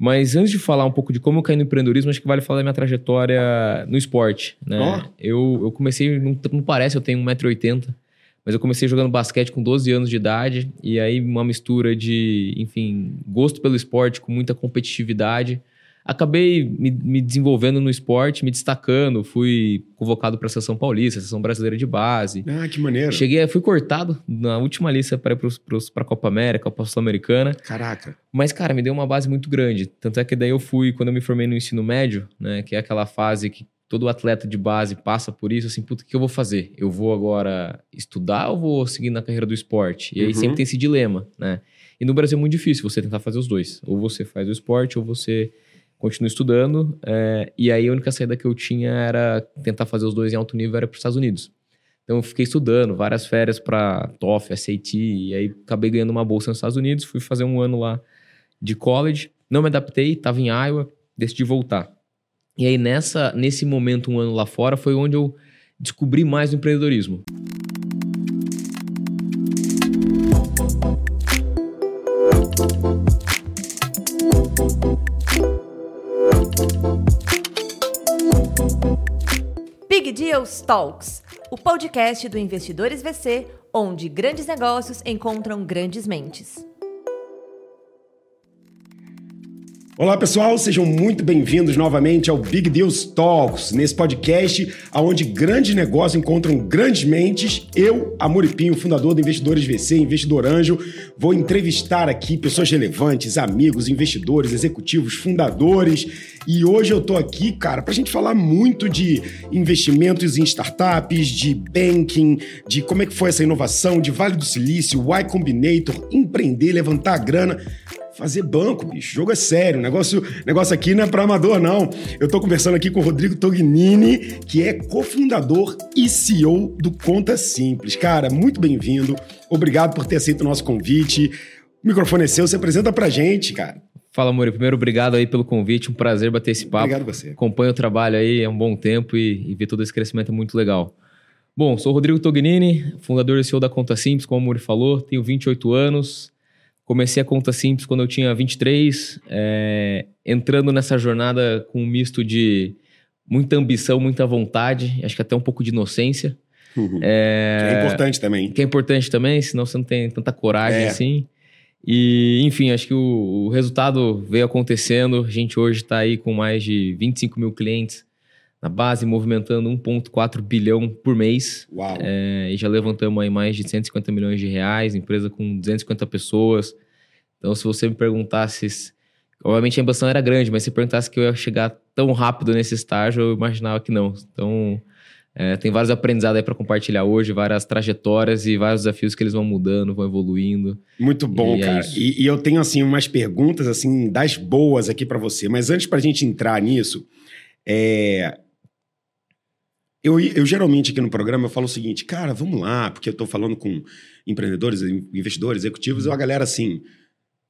Mas antes de falar um pouco de como eu caí no empreendedorismo, acho que vale falar da minha trajetória no esporte. Né? Ó. Eu, eu comecei, não, não parece, eu tenho 1,80m, mas eu comecei jogando basquete com 12 anos de idade, e aí uma mistura de, enfim, gosto pelo esporte com muita competitividade. Acabei me, me desenvolvendo no esporte, me destacando, fui convocado para a Seleção Paulista, Seleção Brasileira de Base. Ah, que maneiro. Cheguei, fui cortado na última lista para para a Copa América, Copa Sul-Americana. Caraca. Mas, cara, me deu uma base muito grande. Tanto é que daí eu fui, quando eu me formei no ensino médio, né? Que é aquela fase que todo atleta de base passa por isso, assim, puta, o que eu vou fazer? Eu vou agora estudar ou vou seguir na carreira do esporte? E aí Uhum. sempre tem esse dilema, né? E no Brasil é muito difícil você tentar fazer os dois. Ou você faz o esporte, ou você continua estudando. é, e aí a única saída que eu tinha era tentar fazer os dois em alto nível, era para os Estados Unidos. Então eu fiquei estudando, várias férias para TOEFL, SAT, e aí acabei ganhando uma bolsa nos Estados Unidos, fui fazer um ano lá de college, não me adaptei, estava em Iowa, decidi voltar. E aí nessa, nesse momento, um ano lá fora, foi onde eu descobri mais o empreendedorismo. Big Deals Talks, o podcast do Investidores VC, onde grandes negócios encontram grandes mentes. Olá pessoal, sejam muito bem-vindos novamente ao Big Deals Talks, nesse podcast onde grandes negócios encontram grandes mentes. Eu, Amoripinho, fundador do Investidores VC, investidor anjo, vou entrevistar aqui pessoas relevantes, amigos, investidores, executivos, fundadores. E hoje eu tô aqui, cara, pra gente falar muito de investimentos em startups, de banking, de como é que foi essa inovação, de Vale do Silício, Y Combinator, empreender, levantar grana. Fazer banco, bicho. Jogo é sério. O negócio, negócio aqui não é para amador, não. Eu tô conversando aqui com o Rodrigo Tognini, que é cofundador e CEO do Conta Simples. Cara, muito bem-vindo. Obrigado por ter aceito o nosso convite. O microfone é seu, você apresenta pra gente, cara. Fala, Muri. Primeiro, obrigado aí pelo convite. Um prazer bater esse papo. Obrigado você. Acompanho o trabalho aí há um bom tempo e, e ver todo esse crescimento é muito legal. Bom, sou o Rodrigo Tognini, fundador e CEO da Conta Simples, como o Muri falou. Tenho 28 anos. Comecei a Conta Simples quando eu tinha 23, é, entrando nessa jornada com um misto de muita ambição, muita vontade, acho que até um pouco de inocência. É, é importante também. Que é importante também, senão você não tem tanta coragem É. assim. E, enfim, acho que o, o resultado veio acontecendo. A gente hoje está aí com mais de 25 mil clientes na base, movimentando 1,4 bilhão por mês. Uau. É, e já levantamos aí mais de 150 milhões de reais, empresa com 250 pessoas. Então, se você me perguntasse, se- obviamente a ambição era grande, mas se perguntasse que eu ia chegar tão rápido nesse estágio, eu imaginava que não. Então, é, tem vários aprendizados aí para compartilhar hoje, várias trajetórias e vários desafios que eles vão mudando, vão evoluindo. Muito bom, E é cara. isso. E, e eu tenho, assim, umas perguntas, assim, das boas aqui pra você. Mas antes pra gente entrar nisso, é... Eu, eu geralmente aqui no programa eu falo o seguinte, cara, vamos lá, porque eu tô falando com empreendedores, investidores, executivos, e a galera assim,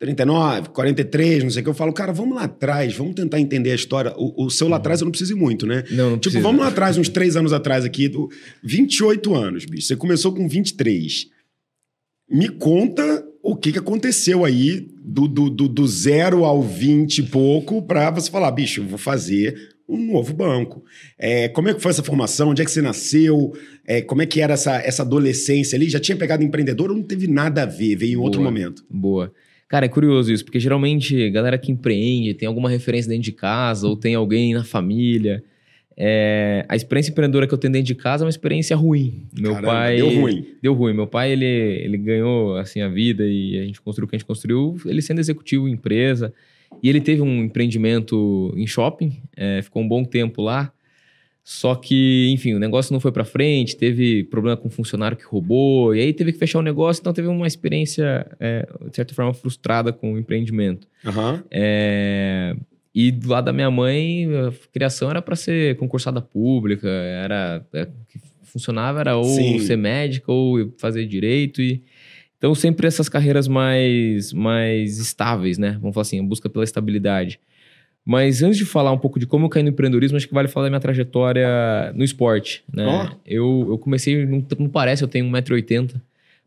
39, 43, não sei o que, eu falo, cara, vamos lá atrás, vamos tentar entender a história. O, o seu lá atrás eu não preciso ir muito, né? Não, não Tipo, precisa. vamos lá atrás, uns três anos atrás aqui, do 28 anos, bicho. Você começou com 23. Me conta o que, que aconteceu aí do, do, do, do zero ao 20 e pouco para você falar, bicho, eu vou fazer um novo banco. É, como é que foi essa formação? Onde é que você nasceu? É, como é que era essa, essa adolescência ali? Já tinha pegado empreendedor ou não teve nada a ver? Veio em outro momento? Boa. Cara, é curioso isso, porque geralmente galera que empreende tem alguma referência dentro de casa ou tem alguém na família. É, a experiência empreendedora que eu tenho dentro de casa é uma experiência ruim. Meu Caramba, pai. Deu ruim. Deu ruim. Meu pai, ele, ele ganhou assim a vida e a gente construiu o que a gente construiu, ele sendo executivo em empresa. E ele teve um empreendimento em shopping, é, ficou um bom tempo lá. Só que, enfim, o negócio não foi pra frente, teve problema com um funcionário que roubou, e aí teve que fechar o negócio, então teve uma experiência, é, de certa forma, frustrada com o empreendimento. Aham. É, e do lado da minha mãe, a criação era para ser concursada pública, era é, funcionava era ou Sim. ser médica ou fazer direito e então sempre essas carreiras mais mais estáveis, né? Vamos falar assim, a busca pela estabilidade. Mas antes de falar um pouco de como eu caí no empreendedorismo, acho que vale falar da minha trajetória no esporte, né? Ó. Eu, eu comecei, não, não parece, eu tenho 1,80m,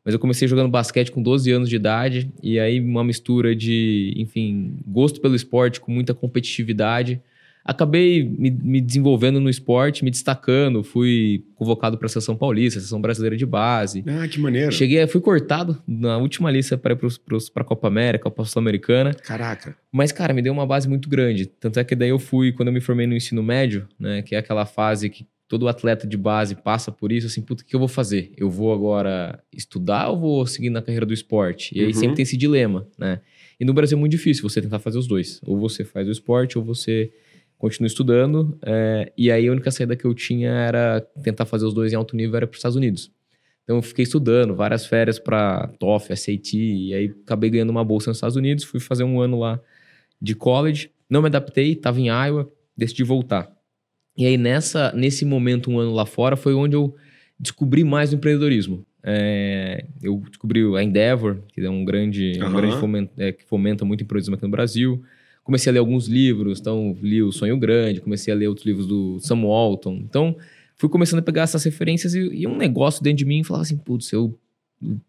Mas eu comecei jogando basquete com 12 anos de idade, e aí uma mistura de, enfim, gosto pelo esporte com muita competitividade. Acabei me, me desenvolvendo no esporte, me destacando, fui convocado para a Seleção Paulista, Seleção Brasileira de Base. Ah, que maneiro. Cheguei, fui cortado na última lista para a Copa América, Copa Sul-Americana. Caraca. Mas, cara, me deu uma base muito grande. Tanto é que daí eu fui, quando eu me formei no ensino médio, né, que é aquela fase que todo atleta de base passa por isso, assim, puta, o que eu vou fazer? Eu vou agora estudar ou vou seguir na carreira do esporte? E aí Uhum. sempre tem esse dilema, né? E no Brasil é muito difícil você tentar fazer os dois. Ou você faz o esporte, ou você continua estudando. é, e aí a única saída que eu tinha era tentar fazer os dois em alto nível, era para os Estados Unidos. Então eu fiquei estudando, várias férias para TOEFL, SAT, e aí acabei ganhando uma bolsa nos Estados Unidos, fui fazer um ano lá de college, não me adaptei, estava em Iowa, decidi voltar. E aí, nessa, nesse momento, um ano lá fora, foi onde eu descobri mais o empreendedorismo. É, eu descobri a Endeavor, que é um grande, um Aham. grande fomen- é, que fomenta muito empreendedorismo aqui no Brasil. Comecei a ler alguns livros, então li o Sonho Grande, comecei a ler outros livros do Sam Walton. Então, fui começando a pegar essas referências e, e um negócio dentro de mim falava assim, putz, eu,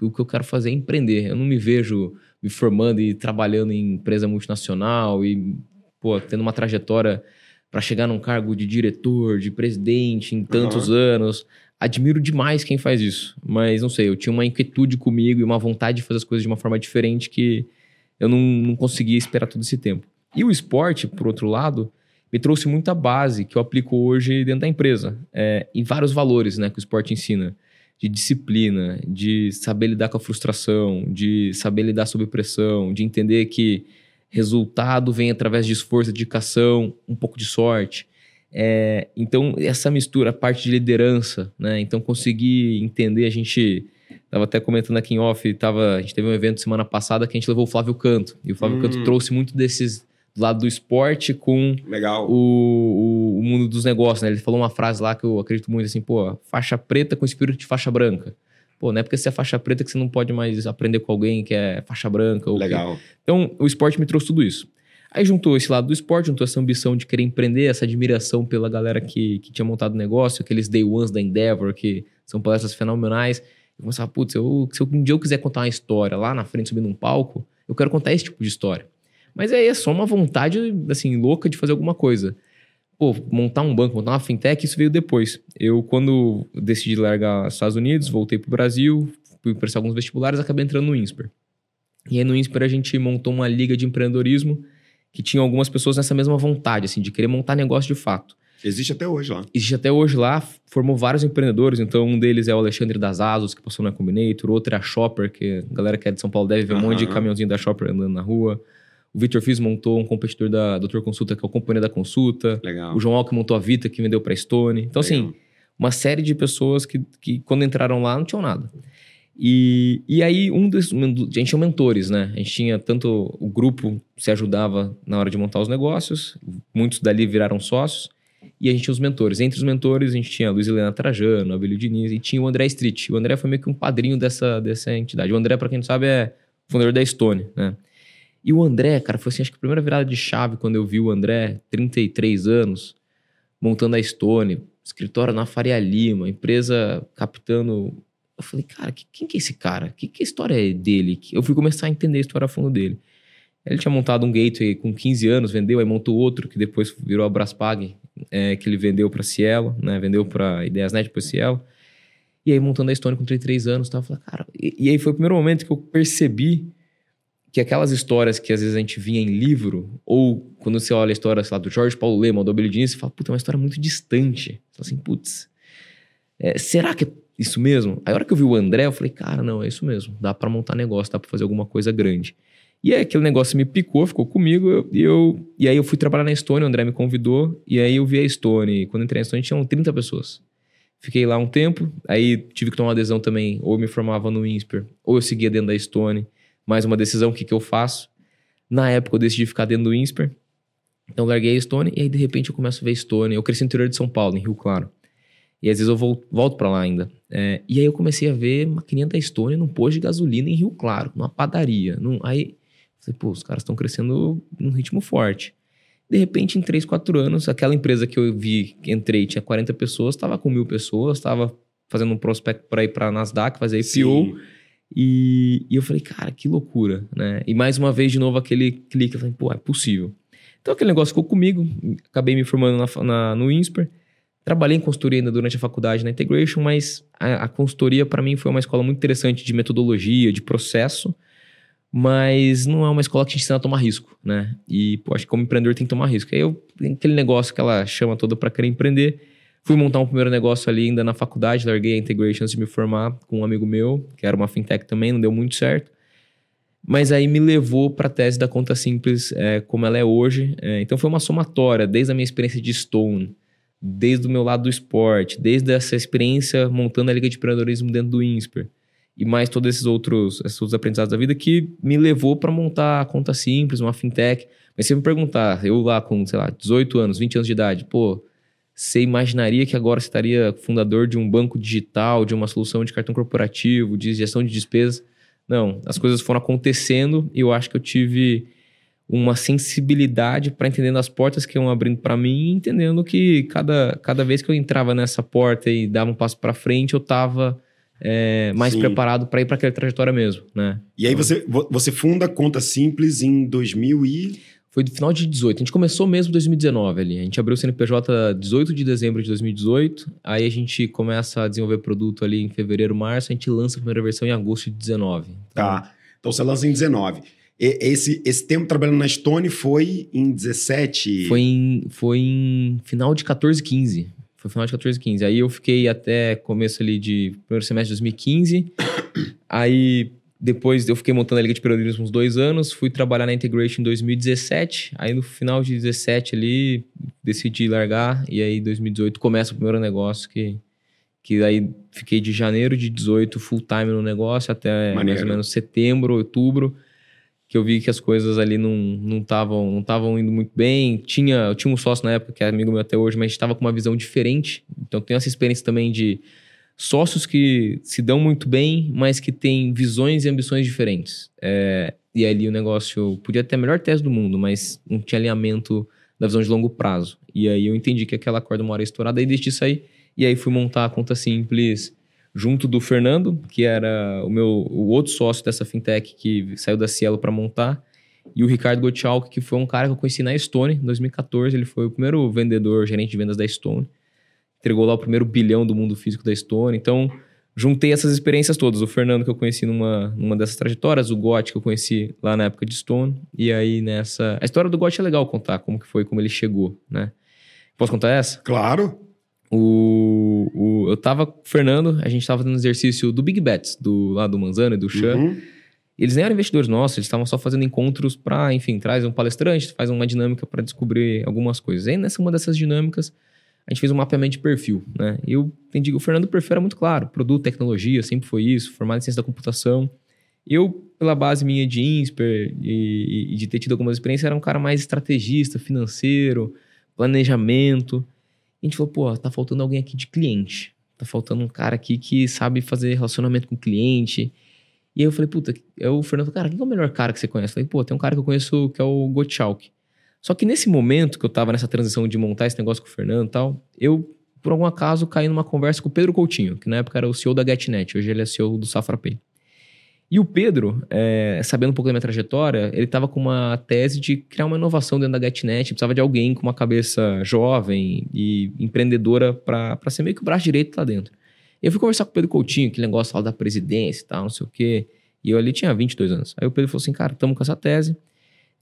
o que eu quero fazer é empreender. Eu não me vejo me formando e trabalhando em empresa multinacional e, pô, tendo uma trajetória para chegar num cargo de diretor, de presidente em tantos anos. Admiro demais quem faz isso, mas não sei, eu tinha uma inquietude comigo e uma vontade de fazer as coisas de uma forma diferente que eu não, não conseguia esperar todo esse tempo. E o esporte, por outro lado, me trouxe muita base que eu aplico hoje dentro da empresa, é, em vários valores né, que o esporte ensina. De disciplina, de saber lidar com a frustração, de saber lidar sob pressão, de entender que resultado vem através de esforço, dedicação, um pouco de sorte. É, então, essa mistura, a parte de liderança, né? Então, conseguir entender, a gente estava até comentando aqui em off, tava, a gente teve um evento semana passada que a gente levou o Flávio Canto. E o Flávio Hum. Canto trouxe muito desses do lado do esporte com Legal. o, o, o mundo dos negócios, né? Ele falou uma frase lá que eu acredito muito assim, pô, faixa preta com espírito de faixa branca. Pô, não é porque você é faixa preta que você não pode mais aprender com alguém que é faixa branca. Ou que- Legal. então, o esporte me trouxe tudo isso. Aí juntou esse lado do esporte, juntou essa ambição de querer empreender, essa admiração pela galera que, que tinha montado o negócio, aqueles day ones da Endeavor, que são palestras fenomenais. Eu começava, putz, eu, se eu- um dia eu quiser contar uma história lá na frente, subindo um palco, eu quero contar esse tipo de história. Mas aí é só uma vontade, assim, louca de fazer alguma coisa. Pô, montar um banco, montar uma fintech, isso veio depois. Eu, quando decidi largar os Estados Unidos, voltei pro Brasil, fui prestar alguns vestibulares, acabei entrando no INSPER. E aí no INSPER a gente montou uma liga de empreendedorismo que tinha algumas pessoas nessa mesma vontade, assim, de querer montar negócio de fato. Existe até hoje lá. Existe até hoje lá, formou vários empreendedores, então um deles é o Alexandre das Asos, que passou na Combinator, outro é a Shopper, que a galera que é de São Paulo deve ver um monte de caminhãozinho da Shopper andando na rua. O Victor Fiz montou um competidor da Doutor Consulta, que é o Companhia da Consulta. Legal. O João Alck montou a Vita, que vendeu para Stone. Então, assim, Legal. uma série de pessoas que, que quando entraram lá, não tinham nada. E, e aí, um dos. A gente tinha mentores, né? A gente tinha tanto. O grupo se ajudava na hora de montar os negócios, muitos dali viraram sócios, e a gente tinha os mentores. Entre os mentores, a gente tinha a Luiz Helena Trajano, a Abelio Diniz, e tinha o André Street. O André foi meio que um padrinho dessa, dessa entidade. O André, para quem não sabe, é fundador da Stone, né? E o André, cara, foi assim, acho que a primeira virada de chave quando eu vi o André, 33 anos, montando a Stone, escritório na Faria Lima, empresa captando. Eu falei, cara, que- quem que é esse cara? Que, que história é dele? Eu fui começar a entender a história a fundo dele. Ele tinha montado um gateway com 15 anos, vendeu, aí montou outro, que depois virou a Braspag, é, que ele vendeu para Cielo, né? Vendeu para Ideiasnet, depois Cielo. E aí montando a Stone com 33 anos, tava falando, cara... E, e aí foi o primeiro momento que eu percebi que aquelas histórias que às vezes a gente via em livro, ou quando você olha a história, sei lá, do Jorge Paulo Lema, do Abelio Diniz, você fala, puta, é uma história muito distante. Você fala assim, putz, é, será que é isso mesmo? Aí a hora que eu vi o André, eu falei, cara, não, é isso mesmo. Dá pra montar negócio, dá pra fazer alguma coisa grande. E aí aquele negócio me picou, ficou comigo, e eu, e aí eu fui trabalhar na Stone, o André me convidou, e aí eu vi a Stone. Quando entrei na Stone, tinham 30 pessoas. Fiquei lá um tempo, aí tive que tomar adesão também, ou me formava no INSPER, ou eu seguia dentro da Stone. Mais uma decisão, o que, que eu faço? Na época eu decidi ficar dentro do INSPER, então larguei a Stone, e aí de repente eu começo a ver Stone. Eu cresci no interior de São Paulo, em Rio Claro. E às vezes eu vol- volto pra lá ainda. É, e aí eu comecei a ver maquininha da Stone num posto de gasolina em Rio Claro, numa padaria. Num, aí, falei, pô, os caras estão crescendo num ritmo forte. De repente, em 3, 4 anos, aquela empresa que eu vi, que entrei, tinha 40 pessoas, estava com mil pessoas, estava fazendo um prospecto para ir para Nasdaq, fazer IPO. Sim. E, e, eu falei, cara, que loucura, né? E mais uma vez, de novo, aquele clique, eu falei, pô, é possível. Então aquele negócio ficou comigo, acabei me formando na, na, no INSPER, trabalhei em consultoria ainda durante a faculdade na Integration, mas a, a consultoria para mim foi uma escola muito interessante de metodologia, de processo, mas não é uma escola que te ensina a tomar risco, né? E, pô, acho que como empreendedor tem que tomar risco. Aí eu, aquele negócio que ela chama toda para querer empreender, Fui montar um primeiro negócio ali ainda na faculdade, larguei a Integration antes de me formar com um amigo meu, que era uma fintech também, não deu muito certo. Mas aí me levou para a tese da conta simples é, como ela é hoje. É, então foi uma somatória, desde a minha experiência de Stone, desde o meu lado do esporte, desde essa experiência montando a Liga de Empreendedorismo dentro do INSPER, e mais todos esses outros, esses outros aprendizados da vida que me levou para montar a conta simples, uma fintech. Mas se me perguntar, eu lá com, sei lá, 18 anos, 20 anos de idade, pô, você imaginaria que agora você estaria fundador de um banco digital, de uma solução de cartão corporativo, de gestão de despesas? Não, as coisas foram acontecendo e eu acho que eu tive uma sensibilidade para entendendo as portas que iam abrindo para mim, entendendo que cada, cada vez que eu entrava nessa porta e dava um passo para frente, eu estava é, mais Sim. preparado para ir para aquela trajetória mesmo, né? E aí você, você funda a Conta Simples em 2000 e foi do final de 18. A gente começou mesmo em 2019 ali. A gente abriu o CNPJ 18 de dezembro de 2018. Aí a gente começa a desenvolver produto ali em fevereiro, março. A gente lança a primeira versão em agosto de 19. Então... Tá. Então você lança em 19. E, esse, esse tempo trabalhando na Stone foi em 17? Foi em, foi em final de 14, 15. Foi final de 14, 15. Aí eu fiquei até começo ali de primeiro semestre de 2015. Aí depois eu fiquei montando a Liga de Periodismo uns dois anos, fui trabalhar na Integration em 2017. Aí no final de 2017 ali, decidi largar. E aí em 2018 começa o primeiro negócio que... Que aí fiquei de janeiro de 18 full time no negócio até Maneiro. mais ou menos setembro, outubro que eu vi que as coisas ali não estavam não estavam indo muito bem. Tinha, eu tinha um sócio na época que é amigo meu até hoje, mas estava com uma visão diferente. Então tenho essa experiência também de sócios que se dão muito bem, mas que têm visões e ambições diferentes. É, e ali o negócio podia ter a melhor tese do mundo, mas não tinha alinhamento da visão de longo prazo. E aí eu entendi que aquela corda uma hora estourada e decidi sair. E aí fui montar a conta simples junto do Fernando, que era o meu o outro sócio dessa fintech que saiu da Cielo para montar, e o Ricardo Gottschalk, que foi um cara que eu conheci na Stone em 2014. Ele foi o primeiro vendedor, gerente de vendas da Stone entregou lá o primeiro bilhão do mundo físico da Stone. Então, juntei essas experiências todas. O Fernando, que eu conheci numa, numa dessas trajetórias, o Gotti, que eu conheci lá na época de Stone. E aí, nessa. A história do Gotti é legal contar, como que foi, como ele chegou, né? Posso contar essa? Claro. O, o, eu tava com o Fernando, a gente tava fazendo exercício do Big Bets, do, lá do Manzano e do Chan. Uhum. Eles nem eram investidores nossos, eles estavam só fazendo encontros para, enfim, traz um palestrante, faz uma dinâmica para descobrir algumas coisas. E nessa uma dessas dinâmicas, a gente fez um mapeamento de perfil, né? Eu entendi o Fernando perfil era muito claro, produto, tecnologia, sempre foi isso, formado em ciência da computação. Eu, pela base minha de INSPER e, e de ter tido algumas experiências, era um cara mais estrategista, financeiro, planejamento. E a gente falou, pô, tá faltando alguém aqui de cliente. Tá faltando um cara aqui que sabe fazer relacionamento com o cliente. E aí eu falei, puta, é o Fernando, cara, quem é o melhor cara que você conhece? Eu falei, pô, tem um cara que eu conheço que é o Gottschalk. Só que nesse momento que eu tava nessa transição de montar esse negócio com o Fernando e tal, eu, por algum acaso, caí numa conversa com o Pedro Coutinho, que na época era o CEO da GetNet, hoje ele é CEO do SafraPay. E o Pedro, é, sabendo um pouco da minha trajetória, ele estava com uma tese de criar uma inovação dentro da GetNet, precisava de alguém com uma cabeça jovem e empreendedora para ser meio que o braço direito lá dentro. Eu fui conversar com o Pedro Coutinho, que negócio lá da presidência e tal, não sei o quê. E eu ali tinha 22 anos. Aí o Pedro falou assim, cara, estamos com essa tese,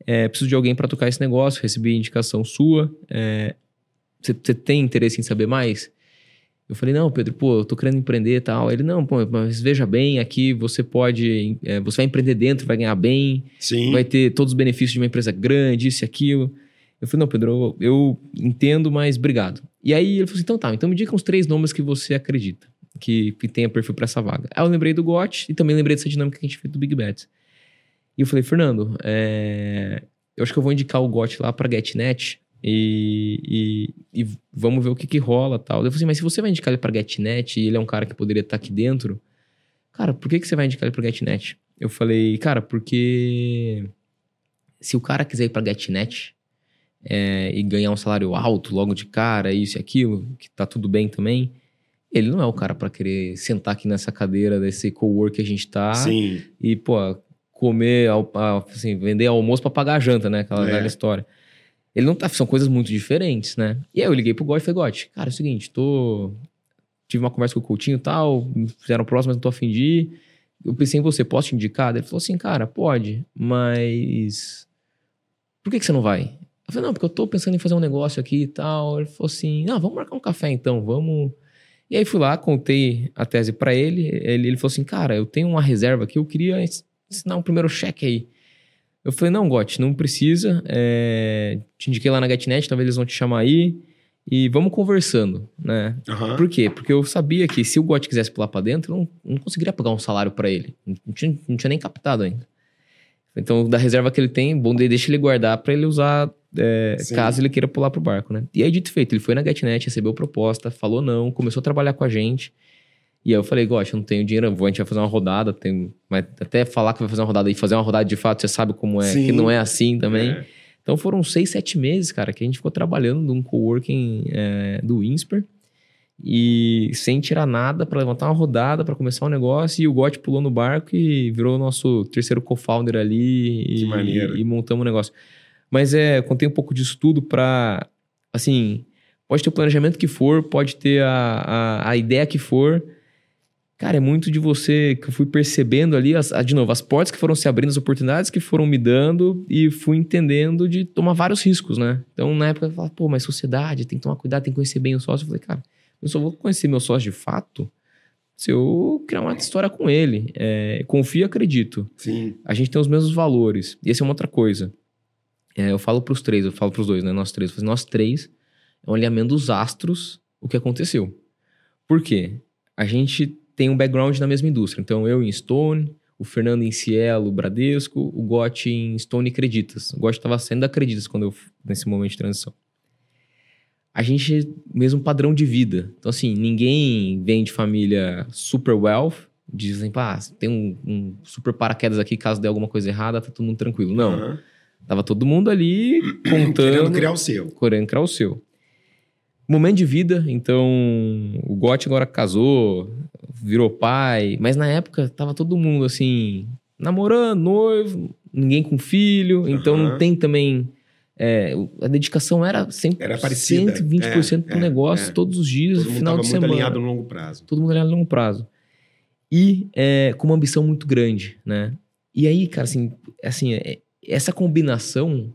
é, preciso de alguém para tocar esse negócio, recebi indicação sua. Você é, tem interesse em saber mais? Eu falei, não, Pedro, pô, eu tô querendo empreender e tal. Ele, não, pô, mas veja bem, aqui você pode. É, você vai empreender dentro, vai ganhar bem, Sim. vai ter todos os benefícios de uma empresa grande, isso e aquilo. Eu falei, não, Pedro, eu, eu entendo, mas obrigado. E aí ele falou assim: então tá, então me diga uns três nomes que você acredita que, que tenha perfil para essa vaga. Aí eu lembrei do GOT e também lembrei dessa dinâmica que a gente fez do Big Bets. E eu falei, Fernando, é... eu acho que eu vou indicar o GOT lá para GetNet e, e, e, vamos ver o que, que rola tal. Eu falei assim, mas se você vai indicar ele para GetNet e ele é um cara que poderia estar aqui dentro, cara, por que, que você vai indicar ele para GetNet? Eu falei, cara, porque se o cara quiser ir para GetNet é, e ganhar um salário alto logo de cara, isso e aquilo, que tá tudo bem também, Ele não é o cara para querer sentar aqui nessa cadeira desse cowork que a gente tá Sim. e, pô, comer, assim, vender almoço para pagar a janta, né? Aquela É. velha história. Ele não tá, são coisas muito diferentes, né? E aí eu liguei pro Gotti e falei, Gotti, cara, é o seguinte, tô tive uma conversa com o Coutinho e tal, fizeram próximo, mas não tô afim de ir. Eu pensei em você, posso te indicar? Ele falou assim, cara, pode, mas por que, que você não vai? Eu falei, não, porque eu tô pensando em fazer um negócio aqui e tal. Ele falou assim, não, vamos marcar um café então, vamos. E aí fui lá, contei a tese pra ele. ele. Ele falou assim, cara, eu tenho uma reserva aqui, eu queria ensinar um primeiro cheque aí. Eu falei, não, Gotti, não precisa. é, Te indiquei lá na GetNet, talvez eles vão te chamar aí. E vamos conversando, né? Aham. Por quê? Porque eu sabia que se o Gotti quisesse pular pra dentro, eu não, não conseguiria pagar um salário pra ele. Não tinha, não tinha nem captado ainda. Então, da reserva que ele tem, bom, deixa ele guardar pra ele usar é, caso ele queira pular pro barco, né? E aí, dito feito, ele foi na GetNet, recebeu proposta, falou não, começou a trabalhar com a gente. E aí eu falei, eu não tenho dinheiro, vou, a gente vai fazer uma rodada, tem, mas até falar que vai fazer uma rodada e fazer uma rodada de fato, você sabe como é, Sim. que não é assim também. É. Então foram seis, sete meses, cara, que a gente ficou trabalhando num coworking é, do Insper e sem tirar nada para levantar uma rodada, para começar um negócio. E o Gotti pulou no barco e virou o nosso terceiro co-founder ali Que e, maneiro. e montamos o negócio. Mas é, contei um pouco disso tudo para, assim, pode ter o planejamento que for, pode ter a, a, a ideia que for. Cara, é muito de você que eu fui percebendo ali, as, de novo, as portas que foram se abrindo, as oportunidades que foram me dando e fui entendendo de tomar vários riscos, né? Então, na época, eu falava, pô, mas sociedade, tem que tomar cuidado, tem que conhecer bem o sócio. Eu falei, cara, eu só vou conhecer meu sócio de fato se eu criar uma história com ele. É, confio e acredito. Sim. A gente tem os mesmos valores. E essa é uma outra coisa. É, eu falo pros três, eu falo pros dois, né? Nós três. Eu falo nós três é um alinhamento dos astros o que aconteceu. Por quê? A gente tem um background na mesma indústria. Então, eu em Stone, o Fernando em Cielo, Bradesco, o Gotti em Stone e Creditas. O Gotti estava saindo da Creditas quando eu, nesse momento de transição. A gente, mesmo padrão de vida. Então, assim, ninguém vem de família super wealth, dizem, pá, tem um, um super paraquedas aqui, caso dê alguma coisa errada, tá todo mundo tranquilo. Não. Aham. Tava todo mundo ali contando. Querendo criar o seu. Querendo criar o seu. Momento de vida, então o Gotti agora casou, virou pai, mas na época tava todo mundo assim, namorando, noivo, ninguém com filho, então Aham. não tem também. é, a dedicação era sempre Era parecida. 120% É, pro é, negócio é. todos os dias, Todo mundo final de semana alinhado no longo prazo. todo mundo olhando a longo prazo. E é, com uma ambição muito grande, né? E aí, cara, assim, assim é- essa combinação,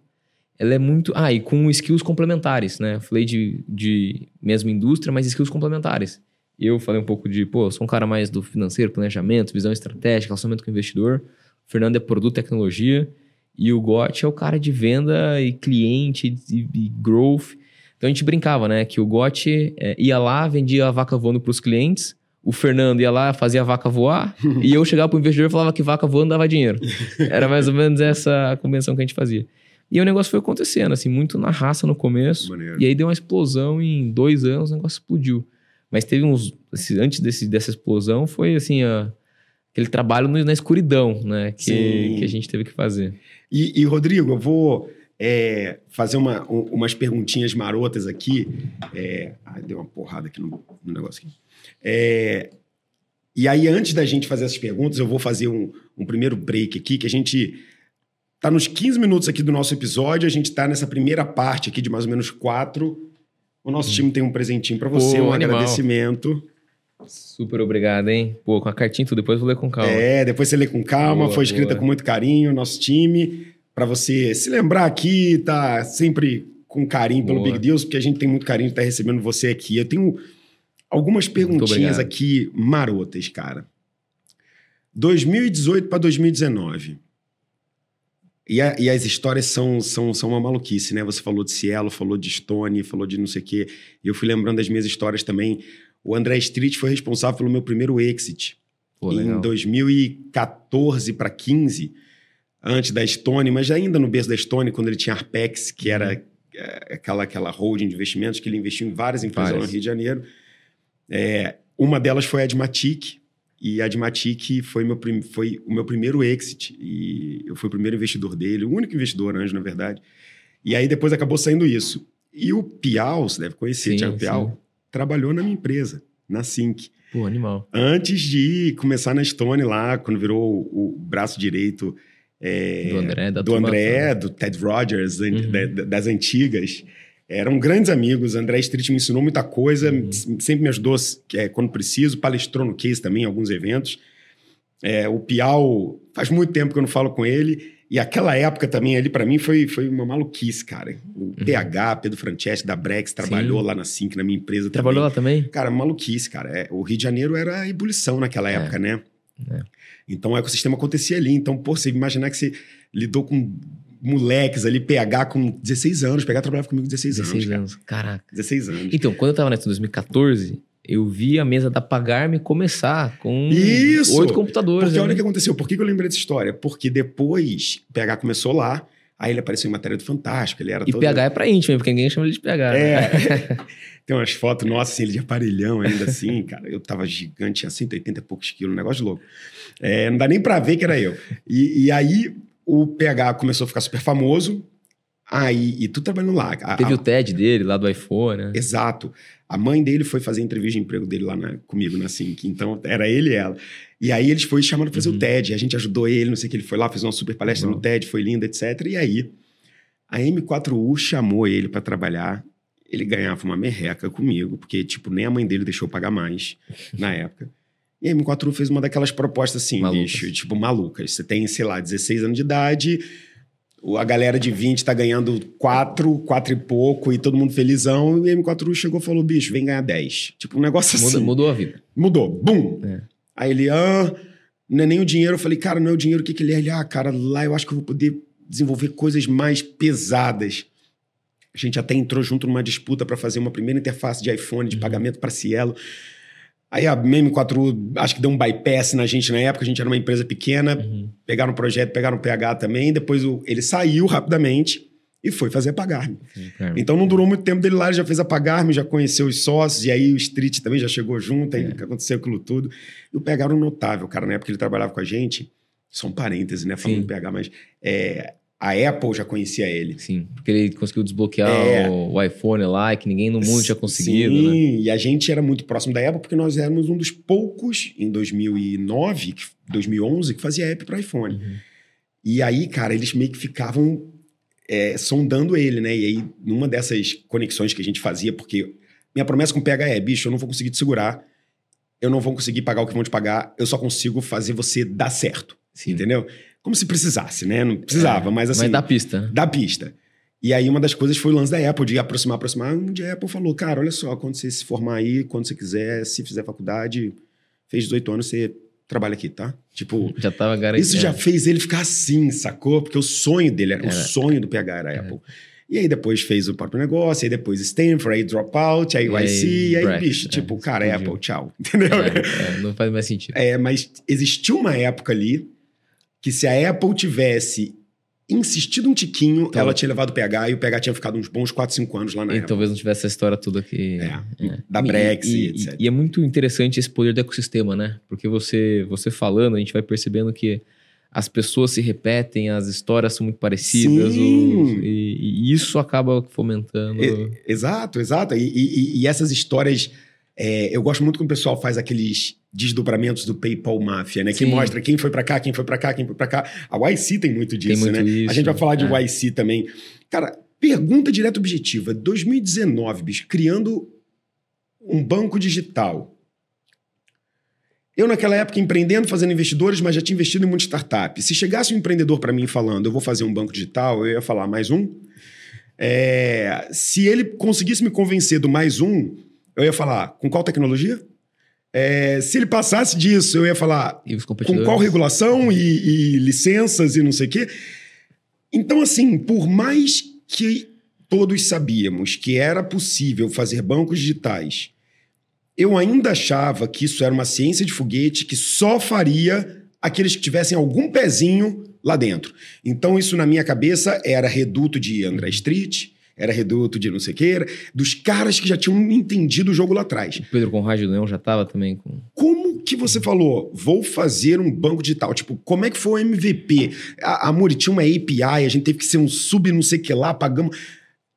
ela é muito... Ah, e com skills complementares, né? Eu falei de, de mesma indústria, mas skills complementares. Eu falei um pouco de, pô, eu sou um cara mais do financeiro, planejamento, visão estratégica, relacionamento com o investidor. O Fernando é produto e tecnologia. E o Gotti é o cara de venda e cliente e, e growth. Então a gente brincava, né? Que o Gotti é, ia lá, vendia a vaca voando para os clientes. O Fernando ia lá, fazia a vaca voar. e eu chegava pro investidor e falava que vaca voando dava dinheiro. Era mais ou menos essa a convenção que a gente fazia. E o negócio foi acontecendo, assim, muito na raça no começo. Maneiro. E aí deu uma explosão em dois anos, o negócio explodiu. Mas teve uns. esse- antes desse, dessa explosão, foi assim, a- aquele trabalho no- na escuridão, né? Que, que a gente teve que fazer. E, e, Rodrigo, eu vou é, fazer uma- um- umas perguntinhas marotas aqui. É, ai, deu uma porrada aqui no, no negócio aqui. É, e aí, antes da gente fazer essas perguntas, eu vou fazer um, um primeiro break aqui, que a gente tá nos 15 minutos aqui do nosso episódio, a gente tá nessa primeira parte aqui de mais ou menos quatro. O nosso time tem um presentinho para você. Pô, um animal. agradecimento. Super obrigado, hein? Pô, com a cartinha tudo, depois vou ler com calma. É, depois você lê com calma, Boa, foi escrita boa. com muito carinho, nosso time, para você se lembrar aqui, tá sempre com carinho pelo Boa. Big Deals, porque a gente tem muito carinho de estar recebendo você aqui. Eu tenho algumas perguntinhas aqui marotas, cara. 2018 para 2019. E, a- e as histórias são, são, são uma maluquice, né? Você falou de Cielo, falou de Stone, falou de não sei o quê. E eu fui lembrando das minhas histórias também. O André Street foi responsável pelo meu primeiro exit Pô, em legal. 2014 para 15, antes da Stone, mas ainda no berço da Stone, quando ele tinha Arpex, que era Uhum. é, aquela, aquela holding de investimentos, que ele investiu em várias empresas lá Várias. no Rio de Janeiro. É, uma delas foi a Admatic, e a Admatic foi, meu, foi o meu primeiro exit, e eu fui o primeiro investidor dele, o único investidor anjo, na verdade. E aí depois acabou saindo isso. E o Piau, você deve conhecer, Sim, Thiago Piau, sim. trabalhou na minha empresa. na Sync. Pô, animal. Antes de começar na Stone lá, quando virou o, braço direito é, Do André, do André, do Ted Rogers, Uhum. da- da- das antigas. Eram grandes amigos. André Street me ensinou muita coisa, Uhum. sempre me ajudou é, quando preciso, palestrou no Case também em alguns eventos. É, o Piau, faz muito tempo que eu não falo com ele. E aquela época também ali, pra mim, foi, foi uma maluquice, cara. O PH, Pedro Franceschi, da Brex, trabalhou Uhum. Sim. lá na Sync, na minha empresa Trabalhou também. lá também? Cara, maluquice, cara. É, o Rio de Janeiro era a ebulição naquela época, né? É. Então o ecossistema acontecia ali. Então, pô, você imaginar que você lidou com moleques ali, PH com 16 anos. PH trabalhava comigo com 16, 16 anos. anos. Caraca. Cara. 16 anos. Então, quando eu tava nessa em 2014, eu vi a mesa da Pagar-me começar com oito computadores. Porque olha o ali. que aconteceu. Por que eu lembrei dessa história? Porque depois o PH começou lá, aí ele apareceu em matéria do Fantástico, ele era E todo... PH é pra íntimo, porque ninguém chama ele de PH. né? É. Tem umas fotos nossas, assim, ele de aparelhão ainda assim, cara. Eu tava gigante, tinha 180 e poucos quilos, um negócio louco. É, não dá nem pra ver que era eu. E, e aí o PH começou a ficar super famoso. Aí, e tu trabalhando lá. A- Teve a- o TED dele lá do iPhone, né? Exato. A mãe dele foi fazer entrevista de emprego dele lá na- comigo na Sync. Então, era ele e ela. E aí eles foram chamando pra fazer Uhum. o TED. A gente ajudou ele, não sei o que. Ele foi lá, fez uma super palestra Uhum. no TED, foi linda, etc. E aí, a M4U chamou ele pra trabalhar. Ele ganhava uma merreca comigo, porque, tipo, nem a mãe dele deixou pagar mais na época. E a M4U fez uma daquelas propostas assim, Malucas. bicho, tipo, malucas. Você tem, sei lá, 16 anos de idade, a galera de 20 tá ganhando 4, 4 e pouco, e todo mundo felizão, e a M4U chegou e falou, bicho, vem ganhar 10. Tipo, um negócio Muda- assim. Mudou a vida. Mudou. Bum! É. Aí ele, ah, não é nem o dinheiro. Eu falei, cara, não é o dinheiro, o que, que ele é? Ele, ah, cara, lá eu acho que eu vou poder desenvolver coisas mais pesadas. A gente até entrou junto numa disputa para fazer uma primeira interface de iPhone de Uhum. pagamento para Cielo. Aí a Meme4 acho que deu um bypass na gente na época, a gente era uma empresa pequena, Uhum. pegaram o projeto, pegaram o PH também, depois o- ele saiu rapidamente e foi fazer a pagar-me. Então não durou muito tempo dele lá, ele já fez a pagar-me, já conheceu os sócios, e aí o Street também já chegou junto, aí É. aconteceu aquilo tudo. E o PH era um notável, cara, na época que ele trabalhava com a gente, só um parêntese, né, falando Sim. do PH, mas é, a Apple já conhecia ele. Sim, porque ele conseguiu desbloquear É. o, iPhone lá, que ninguém no mundo tinha conseguido, né? Sim, e a gente era muito próximo da Apple porque nós éramos um dos poucos em 2009, que- 2011, que fazia app para iPhone. Uhum. E aí, cara, eles meio que ficavam é, sondando ele, né? E aí, numa dessas conexões que a gente fazia, porque minha promessa com o PH é, bicho, eu não vou conseguir te segurar, eu não vou conseguir pagar o que vão te pagar, eu só consigo fazer você dar certo, Sim. entendeu? Como se precisasse, né? Não precisava, É, mas assim Mas dá pista. da pista. E aí, uma das coisas foi o lance da Apple, de aproximar, aproximar. Um dia a Apple falou: Cara, olha só, quando você se formar aí, quando você quiser, se fizer faculdade, fez 18 anos, você trabalha aqui, tá? Tipo, Já tava garantido. isso já fez ele ficar assim, sacou? Porque o sonho dele, era, o Era. sonho do PH era a Apple. E aí depois fez o próprio negócio, aí depois Stanford, aí Dropout, aí E aí e aí, Brecht, bicho, é, tipo, cara, é explodiu. Apple, tchau. Entendeu? É, é, não faz mais sentido. É, mas existiu uma época ali que se a Apple tivesse insistido um tiquinho, Então- ela tinha levado o PH e o PH tinha ficado uns bons 4, 5 anos lá na E Apple. talvez não tivesse essa história toda aqui. É, da Brexit, e, etc. e é muito interessante esse poder do ecossistema, né? Porque você, você falando, a gente vai percebendo que as pessoas se repetem, as histórias são muito parecidas, Sim. os- e, e isso acaba fomentando. E- exato, exato. E, e- e essas histórias. é, eu gosto muito quando o pessoal faz aqueles desdobramentos do PayPal Mafia, né? Que Sim. mostra quem foi pra cá, quem foi pra cá, quem foi pra cá. A YC tem muito disso, muito né? isso, a gente vai falar de é. YC também. Cara, pergunta direta objetiva. 2019, bicho, criando um banco digital. Eu, naquela época, empreendendo, fazendo investidores, mas já tinha investido em muita startup. Se chegasse um empreendedor para mim falando, eu vou fazer um banco digital, eu ia falar mais um. É, se ele conseguisse me convencer do mais um, eu ia falar com qual tecnologia? É, se ele passasse disso, eu ia falar com qual regulação e, e licenças e não sei o quê. Então, assim, por mais que todos sabíamos que era possível fazer bancos digitais, eu ainda achava que isso era uma ciência de foguete que só faria aqueles que tivessem algum pezinho lá dentro. Então, isso na minha cabeça era reduto de André Street, era reduto de não sei o quê, era dos caras que já tinham entendido o jogo lá atrás. O Pedro Conrad Leão já estava também com. Como que você falou, vou fazer um banco digital? Tipo, como é que foi o MVP? A, a Muri tinha uma API, a gente teve que ser um sub não sei o que lá, pagamos.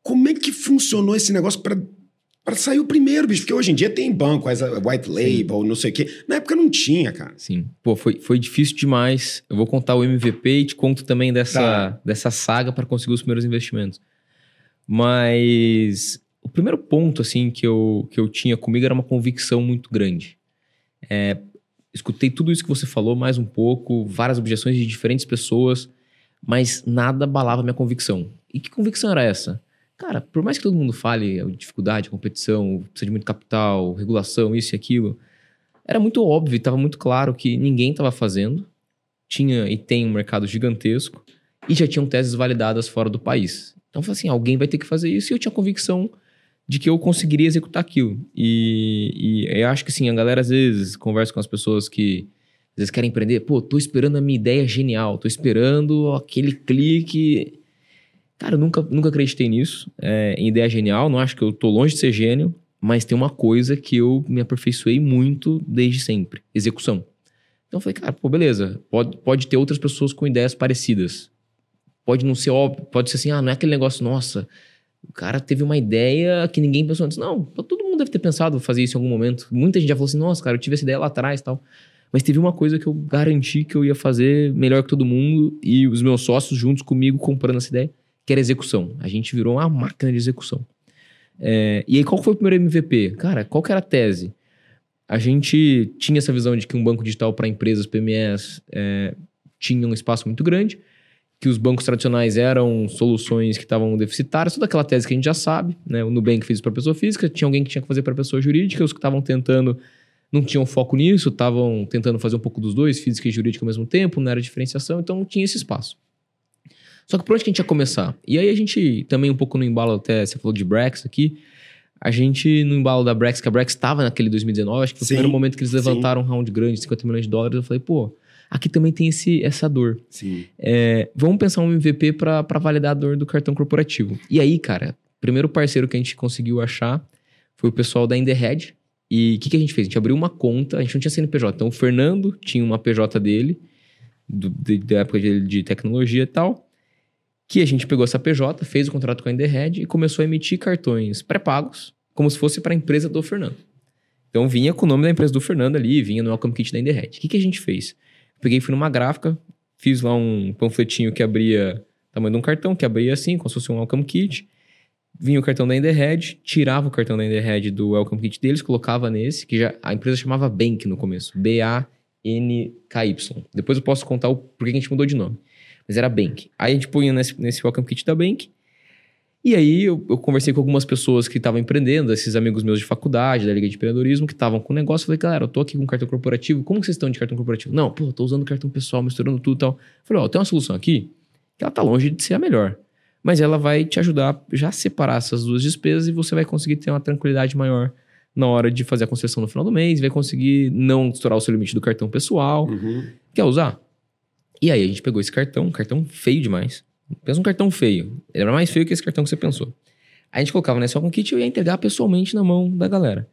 Como é que funcionou esse negócio para Pra sair o primeiro, bicho. Porque hoje em dia tem banco, white label, não sei o quê. Na época não tinha, cara. Sim. Pô, foi, foi difícil demais. Eu vou contar o MVP e te conto também dessa, Tá. dessa saga para conseguir os primeiros investimentos. Mas o primeiro ponto, assim, que eu, que eu tinha comigo era uma convicção muito grande. É, escutei tudo isso que você falou, mais um pouco, várias objeções de diferentes pessoas, mas nada abalava minha convicção. E que convicção era essa? Cara, por mais que todo mundo fale dificuldade, competição, precisa de muito capital, regulação, isso e aquilo, era muito óbvio, estava muito claro que ninguém estava fazendo, tinha e tem um mercado gigantesco e já tinham teses validadas fora do país. Então, eu falei assim, alguém vai ter que fazer isso e eu tinha convicção de que eu conseguiria executar aquilo. E, e eu acho que sim, a galera às vezes conversa com as pessoas que às vezes querem empreender, pô, tô esperando a minha ideia genial, tô esperando aquele clique. Cara, eu nunca, nunca acreditei nisso, é, em ideia genial, não acho que eu tô longe de ser gênio, mas tem uma coisa que eu me aperfeiçoei muito desde sempre: execução. Então eu falei, cara, pô, beleza, pode, pode ter outras pessoas com ideias parecidas. Pode não ser óbvio, pode ser assim, ah, não é aquele negócio, nossa, o cara teve uma ideia que ninguém pensou antes. Não, todo mundo deve ter pensado fazer isso em algum momento. Muita gente já falou assim, nossa, cara, eu tive essa ideia lá atrás tal. Mas teve uma coisa que eu garanti que eu ia fazer melhor que todo mundo e os meus sócios juntos comigo comprando essa ideia, que era execução. A gente virou uma máquina de execução. É, e aí, qual foi o primeiro MVP? Cara, qual que era a tese? A gente tinha essa visão de que um banco digital para empresas, PMEs, é, tinha um espaço muito grande, que os bancos tradicionais eram soluções que estavam deficitárias, toda aquela tese que a gente já sabe, né? O Nubank fez para pessoa física, tinha alguém que tinha que fazer para pessoa jurídica, os que estavam tentando não tinham foco nisso, estavam tentando fazer um pouco dos dois, física e jurídica ao mesmo tempo, não era diferenciação, então tinha esse espaço. Só que por onde que a gente ia começar? E aí a gente também um pouco no embalo até, você falou de Brex aqui, a gente no embalo da Brex, que a Brex estava naquele 2019, acho que foi Sim, o primeiro momento que eles sim. levantaram um round grande, 50 milhões de dólares, eu falei, pô, aqui também tem esse, essa dor. Sim. É, vamos pensar um MVP para validar a dor do cartão corporativo. E aí, cara, primeiro parceiro que a gente conseguiu achar foi o pessoal da Inderhead. E o que, que a gente fez? A gente abriu uma conta, a gente não tinha CNPJ. Então o Fernando tinha uma PJ dele, do- de- da época de, de tecnologia e tal, que a gente pegou essa PJ, fez o contrato com a Inderhead e começou a emitir cartões pré-pagos, como se fosse para a empresa do Fernando. Então vinha com o nome da empresa do Fernando ali, vinha no Welcome Kit da Inderhead. O que, que a gente fez? Peguei fui numa gráfica, fiz lá um panfletinho que abria tamanho de um cartão, que abria assim, como se fosse um Welcome Kit. Vinha o cartão da Enderhead, tirava o cartão da Enderhead do Welcome Kit deles, colocava nesse, que já a empresa chamava Bank no começo. B-A-N-K-Y. Depois eu posso contar o porquê que a gente mudou de nome. Mas era Bank. Aí a gente punha nesse, nesse Welcome Kit da Bank. E aí eu, eu conversei com algumas pessoas que estavam empreendendo, esses amigos meus de faculdade, da Liga de Empreendedorismo, que estavam com negócio. Falei, galera, eu tô aqui com cartão corporativo. Como que vocês estão de cartão corporativo? Não, pô, eu tô usando cartão pessoal, misturando tudo e tal. Falei, ó, tem uma solução aqui que ela tá longe de ser a melhor. Mas ela vai te ajudar já a separar essas duas despesas e você vai conseguir ter uma tranquilidade maior na hora de fazer a concessão no final do mês, vai conseguir não estourar o seu limite do cartão pessoal. Uhum. Quer usar? E aí a gente pegou esse cartão, um cartão feio demais. Pensa um cartão feio. Ele era mais feio que esse cartão que você pensou. A gente colocava nesse Welcome Kit e eu ia entregar pessoalmente na mão da galera.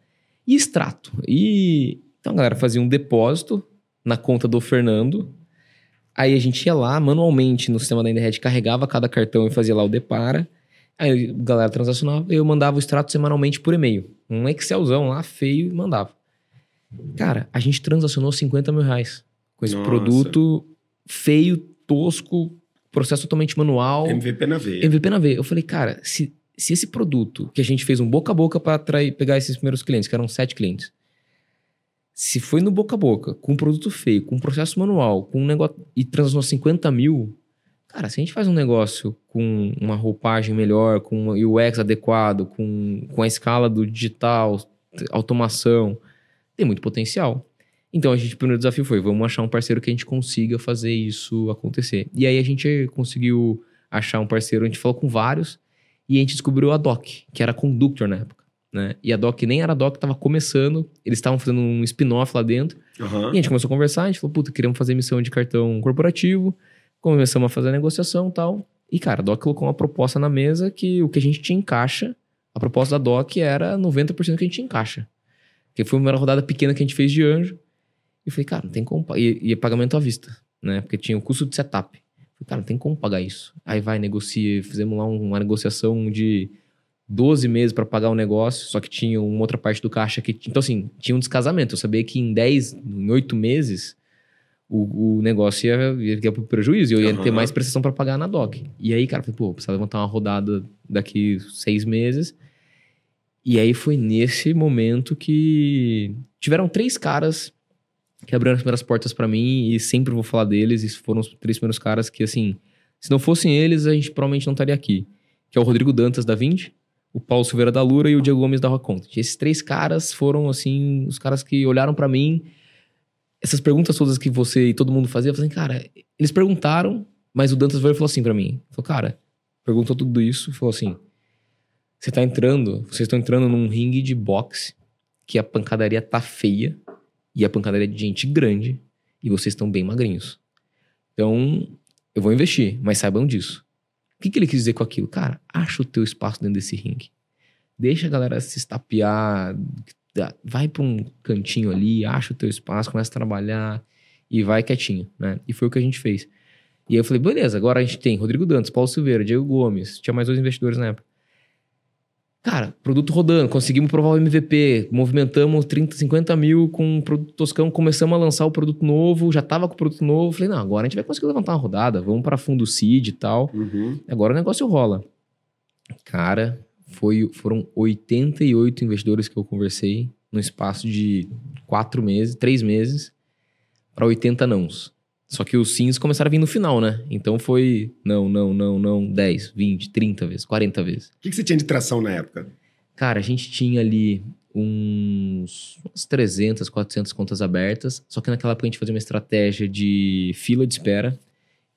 E extrato. E então a galera fazia um depósito na conta do Fernando. Aí a gente ia lá manualmente no sistema da Internet, carregava cada cartão e fazia lá o depara. Aí a galera transacionava e eu mandava o extrato semanalmente por e-mail. Um Excelzão lá, feio, e mandava. Cara, a gente transacionou 50 mil reais com esse Nossa. produto feio, tosco, processo totalmente manual. MVP na veia. MVP na veia. Eu falei, cara, se, se esse produto que a gente fez um boca a boca para pegar esses primeiros clientes, que eram sete clientes, se foi no boca a boca, com um produto feio, com um processo manual, com um negócio e transacionou 50 mil, cara, se a gente faz um negócio com uma roupagem melhor, com um UX adequado, com, com a escala do digital, automação, tem muito potencial. Então a gente, o primeiro desafio foi, vamos achar um parceiro que a gente consiga fazer isso acontecer. E aí a gente conseguiu achar um parceiro, a gente falou com vários, e a gente descobriu a Doc, que era Conductor na época. Né? E a Doc nem era a Doc, estava começando, eles estavam fazendo um spin-off lá dentro. Aham. E a gente começou a conversar, a gente falou, puta, queremos fazer emissão de cartão corporativo. Começamos a fazer a negociação e tal. E, cara, a Doc colocou uma proposta na mesa que o que a gente tinha em caixa, a proposta da Doc era 90% que a gente tinha em caixa. Que foi uma rodada pequena que a gente fez de anjo. E falei, cara, não tem como. E, e pagamento à vista, né? Porque tinha o custo de setup. Falei, cara, não tem como pagar isso. Aí vai, negocia, fizemos lá um- uma negociação de 12 meses para pagar o negócio, só que tinha uma outra parte do caixa que. Então, assim, tinha um descasamento. Eu sabia que em 10, em 8 meses, o, o negócio ia, ia, ia pro prejuízo. E eu ia Aham. ter mais prestação para pagar na DOC. E aí, cara, falei, pô, precisa levantar uma rodada daqui seis meses. E aí foi nesse momento que tiveram três caras que abriram as primeiras portas para mim e sempre vou falar deles. E foram os três primeiros caras que, assim, se não fossem eles, a gente provavelmente não estaria aqui. Que é o Rodrigo Dantas da Vindi, o Paulo Silveira da Lura e o Diego Gomes da Rock Content. Esses três caras foram, assim, os caras que olharam para mim. Essas perguntas todas que você e todo mundo fazia, eu falei, assim, cara, eles perguntaram, mas o Dantas veio e falou assim para mim: falou, cara, perguntou tudo isso falou assim: você tá entrando, vocês estão entrando num ringue de boxe que a pancadaria tá feia e a pancadaria é de gente grande e vocês estão bem magrinhos. Então, eu vou investir, mas saibam disso. O que, que ele quis dizer com aquilo? Cara, acha o teu espaço dentro desse ringue. Deixa a galera se estapear, vai pra um cantinho ali, acha o teu espaço, começa a trabalhar e vai quietinho, né? E foi o que a gente fez. E aí eu falei, beleza, agora a gente tem Rodrigo Dantas, Paulo Silveira, Diego Gomes, tinha mais dois investidores na época. Cara, produto rodando, conseguimos provar o MVP, movimentamos 30, 50 mil com um produto toscão, começamos a lançar o produto novo, já tava com o produto novo, falei, não, agora a gente vai conseguir levantar uma rodada, vamos para fundo seed e tal. Uhum. Agora o negócio rola. Cara, foi, foram 88 investidores que eu conversei no espaço de quatro meses, três meses, para 80 nãos. Só que os sims começaram a vir no final, né? Então foi não, não, não, não, 10, 20, 30 vezes, 40 vezes. O que, que você tinha de tração na época? Cara, a gente tinha ali uns, umas 300, 400 contas abertas, só que naquela época a gente fazia uma estratégia de fila de espera.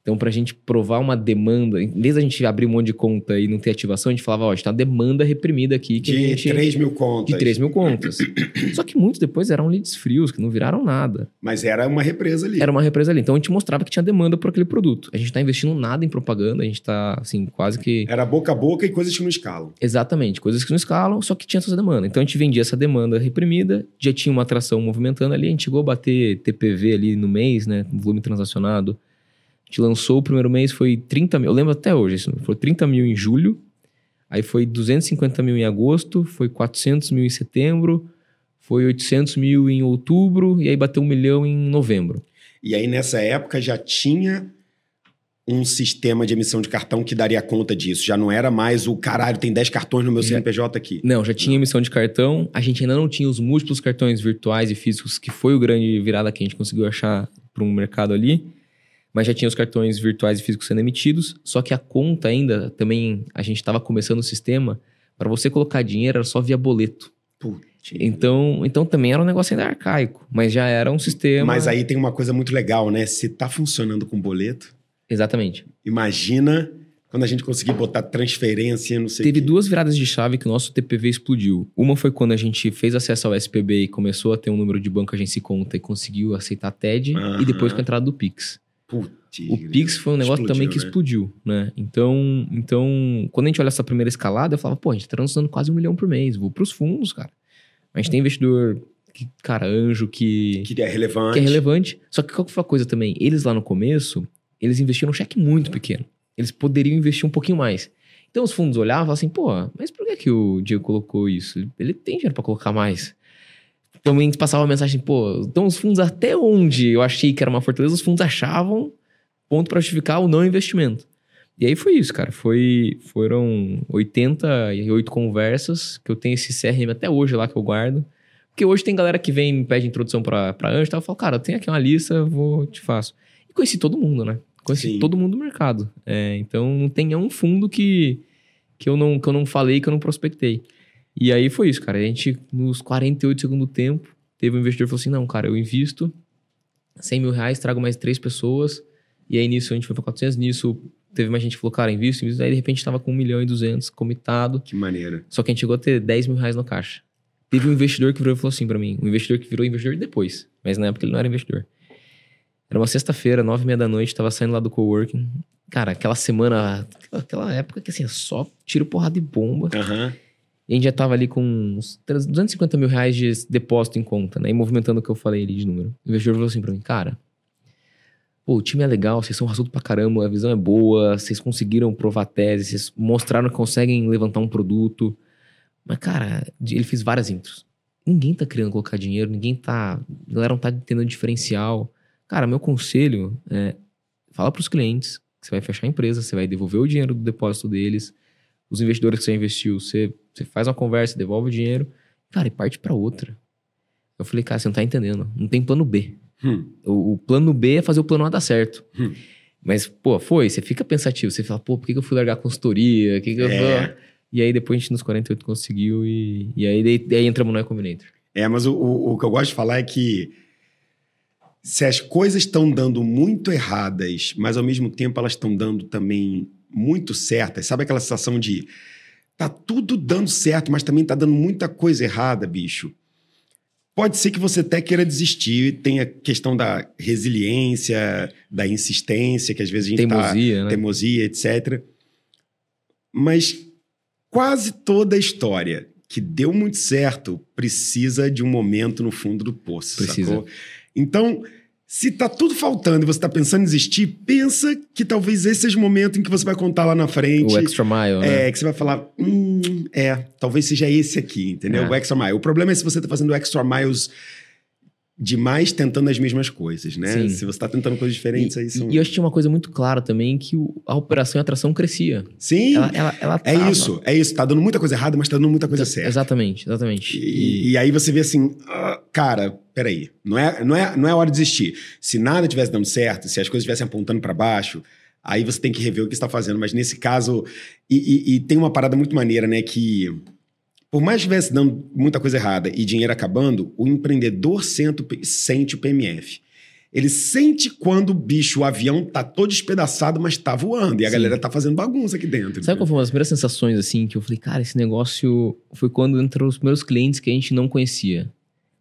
Então, pra gente provar uma demanda, em vez da gente abrir um monte de conta e não ter ativação, a gente falava, ó, a gente uma demanda reprimida aqui que a De gente... 3 mil contas. de 3 mil contas. Só que muitos depois eram leads frios, que não viraram nada. Mas era uma represa ali. Era uma represa ali. Então a gente mostrava que tinha demanda por aquele produto. A gente tá investindo nada em propaganda, a gente tá, assim, quase que. Era boca a boca e coisas que não escalam. Exatamente, coisas que não escalam, só que tinha essa demanda. Então a gente vendia essa demanda reprimida, já tinha uma atração movimentando ali, a gente chegou a bater TPV ali no mês, né? Volume transacionado. A gente lançou o primeiro mês, foi 30 mil. Eu lembro até hoje, isso, foi 30 mil em julho, aí foi 250 mil em agosto, foi 400 mil em setembro, foi 800 mil em outubro, e aí bateu um milhão em novembro. E aí, nessa época, já tinha um sistema de emissão de cartão que daria conta disso. Já não era mais o caralho, tem 10 cartões no meu CNPJ aqui. Não, já tinha emissão de cartão, a gente ainda não tinha os múltiplos cartões virtuais e físicos, que foi o grande virada que a gente conseguiu achar para um mercado ali. Mas já tinha os cartões virtuais e físicos sendo emitidos, só que a conta ainda, também, a gente estava começando o sistema, para você colocar dinheiro era só via boleto. Putz. Então, então também era um negócio ainda arcaico, mas já era um sistema. Mas aí tem uma coisa muito legal, né? Se tá funcionando com boleto, Exatamente. imagina quando a gente conseguir botar transferência, não sei Teve o quê. duas viradas de chave que o nosso TPV explodiu. Uma foi quando a gente fez acesso ao SPB e começou a ter um número de banco agência e conta e conseguiu aceitar a TED, e depois com a entrada do Pix. Putz, O Pix foi um negócio também que né? explodiu, né? Então, então, quando a gente olha essa primeira escalada, eu falava, pô, a gente tá transando quase um milhão por mês, vou pros fundos, cara. A gente tem investidor, que, cara, anjo, que, Que é relevante. que é relevante. Só que qual que foi a coisa também? Eles lá no começo, eles investiram um cheque muito pequeno. Eles poderiam investir um pouquinho mais. Então os fundos olhavam e falavam assim, pô, mas por que, que o Diego colocou isso? Ele tem dinheiro pra colocar mais. Também passava a mensagem, pô, então os fundos até onde eu achei que era uma fortaleza, os fundos achavam ponto pra justificar o não investimento. E aí foi isso, cara. Foi, foram 88 conversas, que eu tenho esse CRM até hoje lá que eu guardo. Porque hoje tem galera que vem e me pede introdução pra, pra Anjo e tal. Eu falo, cara, tem aqui uma lista, eu vou, te faço. E conheci todo mundo, né? Conheci Sim. todo mundo do mercado. É, então não tem nenhum fundo que, que, eu não, que eu não falei, que eu não prospectei. E aí foi isso, cara. A gente, nos 48 do segundo tempo, teve um investidor que falou assim: não, cara, eu invisto 100 mil reais, trago mais três pessoas. E aí nisso a gente foi pra 400. Nisso teve mais gente que falou, cara, invisto, invisto. Aí de repente tava com 1 milhão e 200 comitado. Que maneira. Só que a gente chegou a ter 10 mil reais no caixa. Teve um investidor que virou e falou assim pra mim. Um investidor que virou investidor depois. Mas na época ele não era investidor. Era uma sexta-feira, nove e meia da noite, tava saindo lá do coworking. Cara, aquela semana, aquela época que assim, é só tiro, porrada e bomba. Aham. E a gente já tava ali com uns 300 250 mil reais de depósito em conta, né? E movimentando o que eu falei ali de número. O investidor falou assim pra mim, cara, pô, o time é legal, vocês são raçudo pra caramba, a visão é boa, vocês conseguiram provar tese, vocês mostraram que conseguem levantar um produto. Mas, cara, ele fez várias intros. Ninguém tá querendo colocar dinheiro, ninguém tá. A galera não tá entendendo diferencial. Cara, meu conselho é fala pros clientes que você vai fechar a empresa, você vai devolver o dinheiro do depósito deles, os investidores que você investiu, você, você faz uma conversa, devolve o dinheiro, cara, e parte pra outra. Eu falei, cara, você não tá entendendo. Não tem plano B. Hum. O, o plano B é fazer o plano A dar certo. Hum. Mas, pô, foi, você fica pensativo, você fala, pô, por que, que eu fui largar a consultoria? Que que É. E aí depois a gente nos 48 conseguiu e, e aí, daí, daí entramos no Y Combinator. É, mas o, o, o que eu gosto de falar é que se as coisas estão dando muito erradas, mas ao mesmo tempo elas estão dando também muito certas, sabe aquela sensação de tá tudo dando certo, mas também tá dando muita coisa errada, bicho? Pode ser que você até queira desistir, tem a questão da resiliência, da insistência, que às vezes a gente tá Teimosia, né? teimosia, etc. Mas quase toda a história que deu muito certo precisa de um momento no fundo do poço, Precisa. sacou? Então, se tá tudo faltando e você tá pensando em desistir, pensa que talvez esse seja o momento em que você vai contar lá na frente. O extra mile, né? É, que você vai falar, hum, é, talvez seja esse aqui, entendeu? É. O extra mile. O problema é se você tá fazendo extra miles demais tentando as mesmas coisas, né? Sim. Se você tá tentando coisas diferentes, aí E, são... e eu acho que tinha uma coisa muito clara também, que a operação e a atração crescia. Sim, Ela, ela, ela é tava- isso, é isso. Tá dando muita coisa errada, mas tá dando muita coisa certa. Exatamente, exatamente. E, e aí você vê assim, ah, cara, peraí, não é, não, é, não é hora de desistir. Se nada tivesse dando certo, se as coisas estivessem apontando para baixo, aí você tem que rever o que está fazendo. Mas nesse caso, e, e- e tem uma parada muito maneira, né, que por mais que estivesse dando muita coisa errada e dinheiro acabando, o empreendedor sente, sente o PMF. Ele sente quando o bicho, o avião tá todo despedaçado, mas tá voando. E a Sim. galera tá fazendo bagunça aqui dentro. Sabe qual foi uma das primeiras sensações, assim, que eu falei, cara, esse negócio foi quando entrou os primeiros clientes que a gente não conhecia.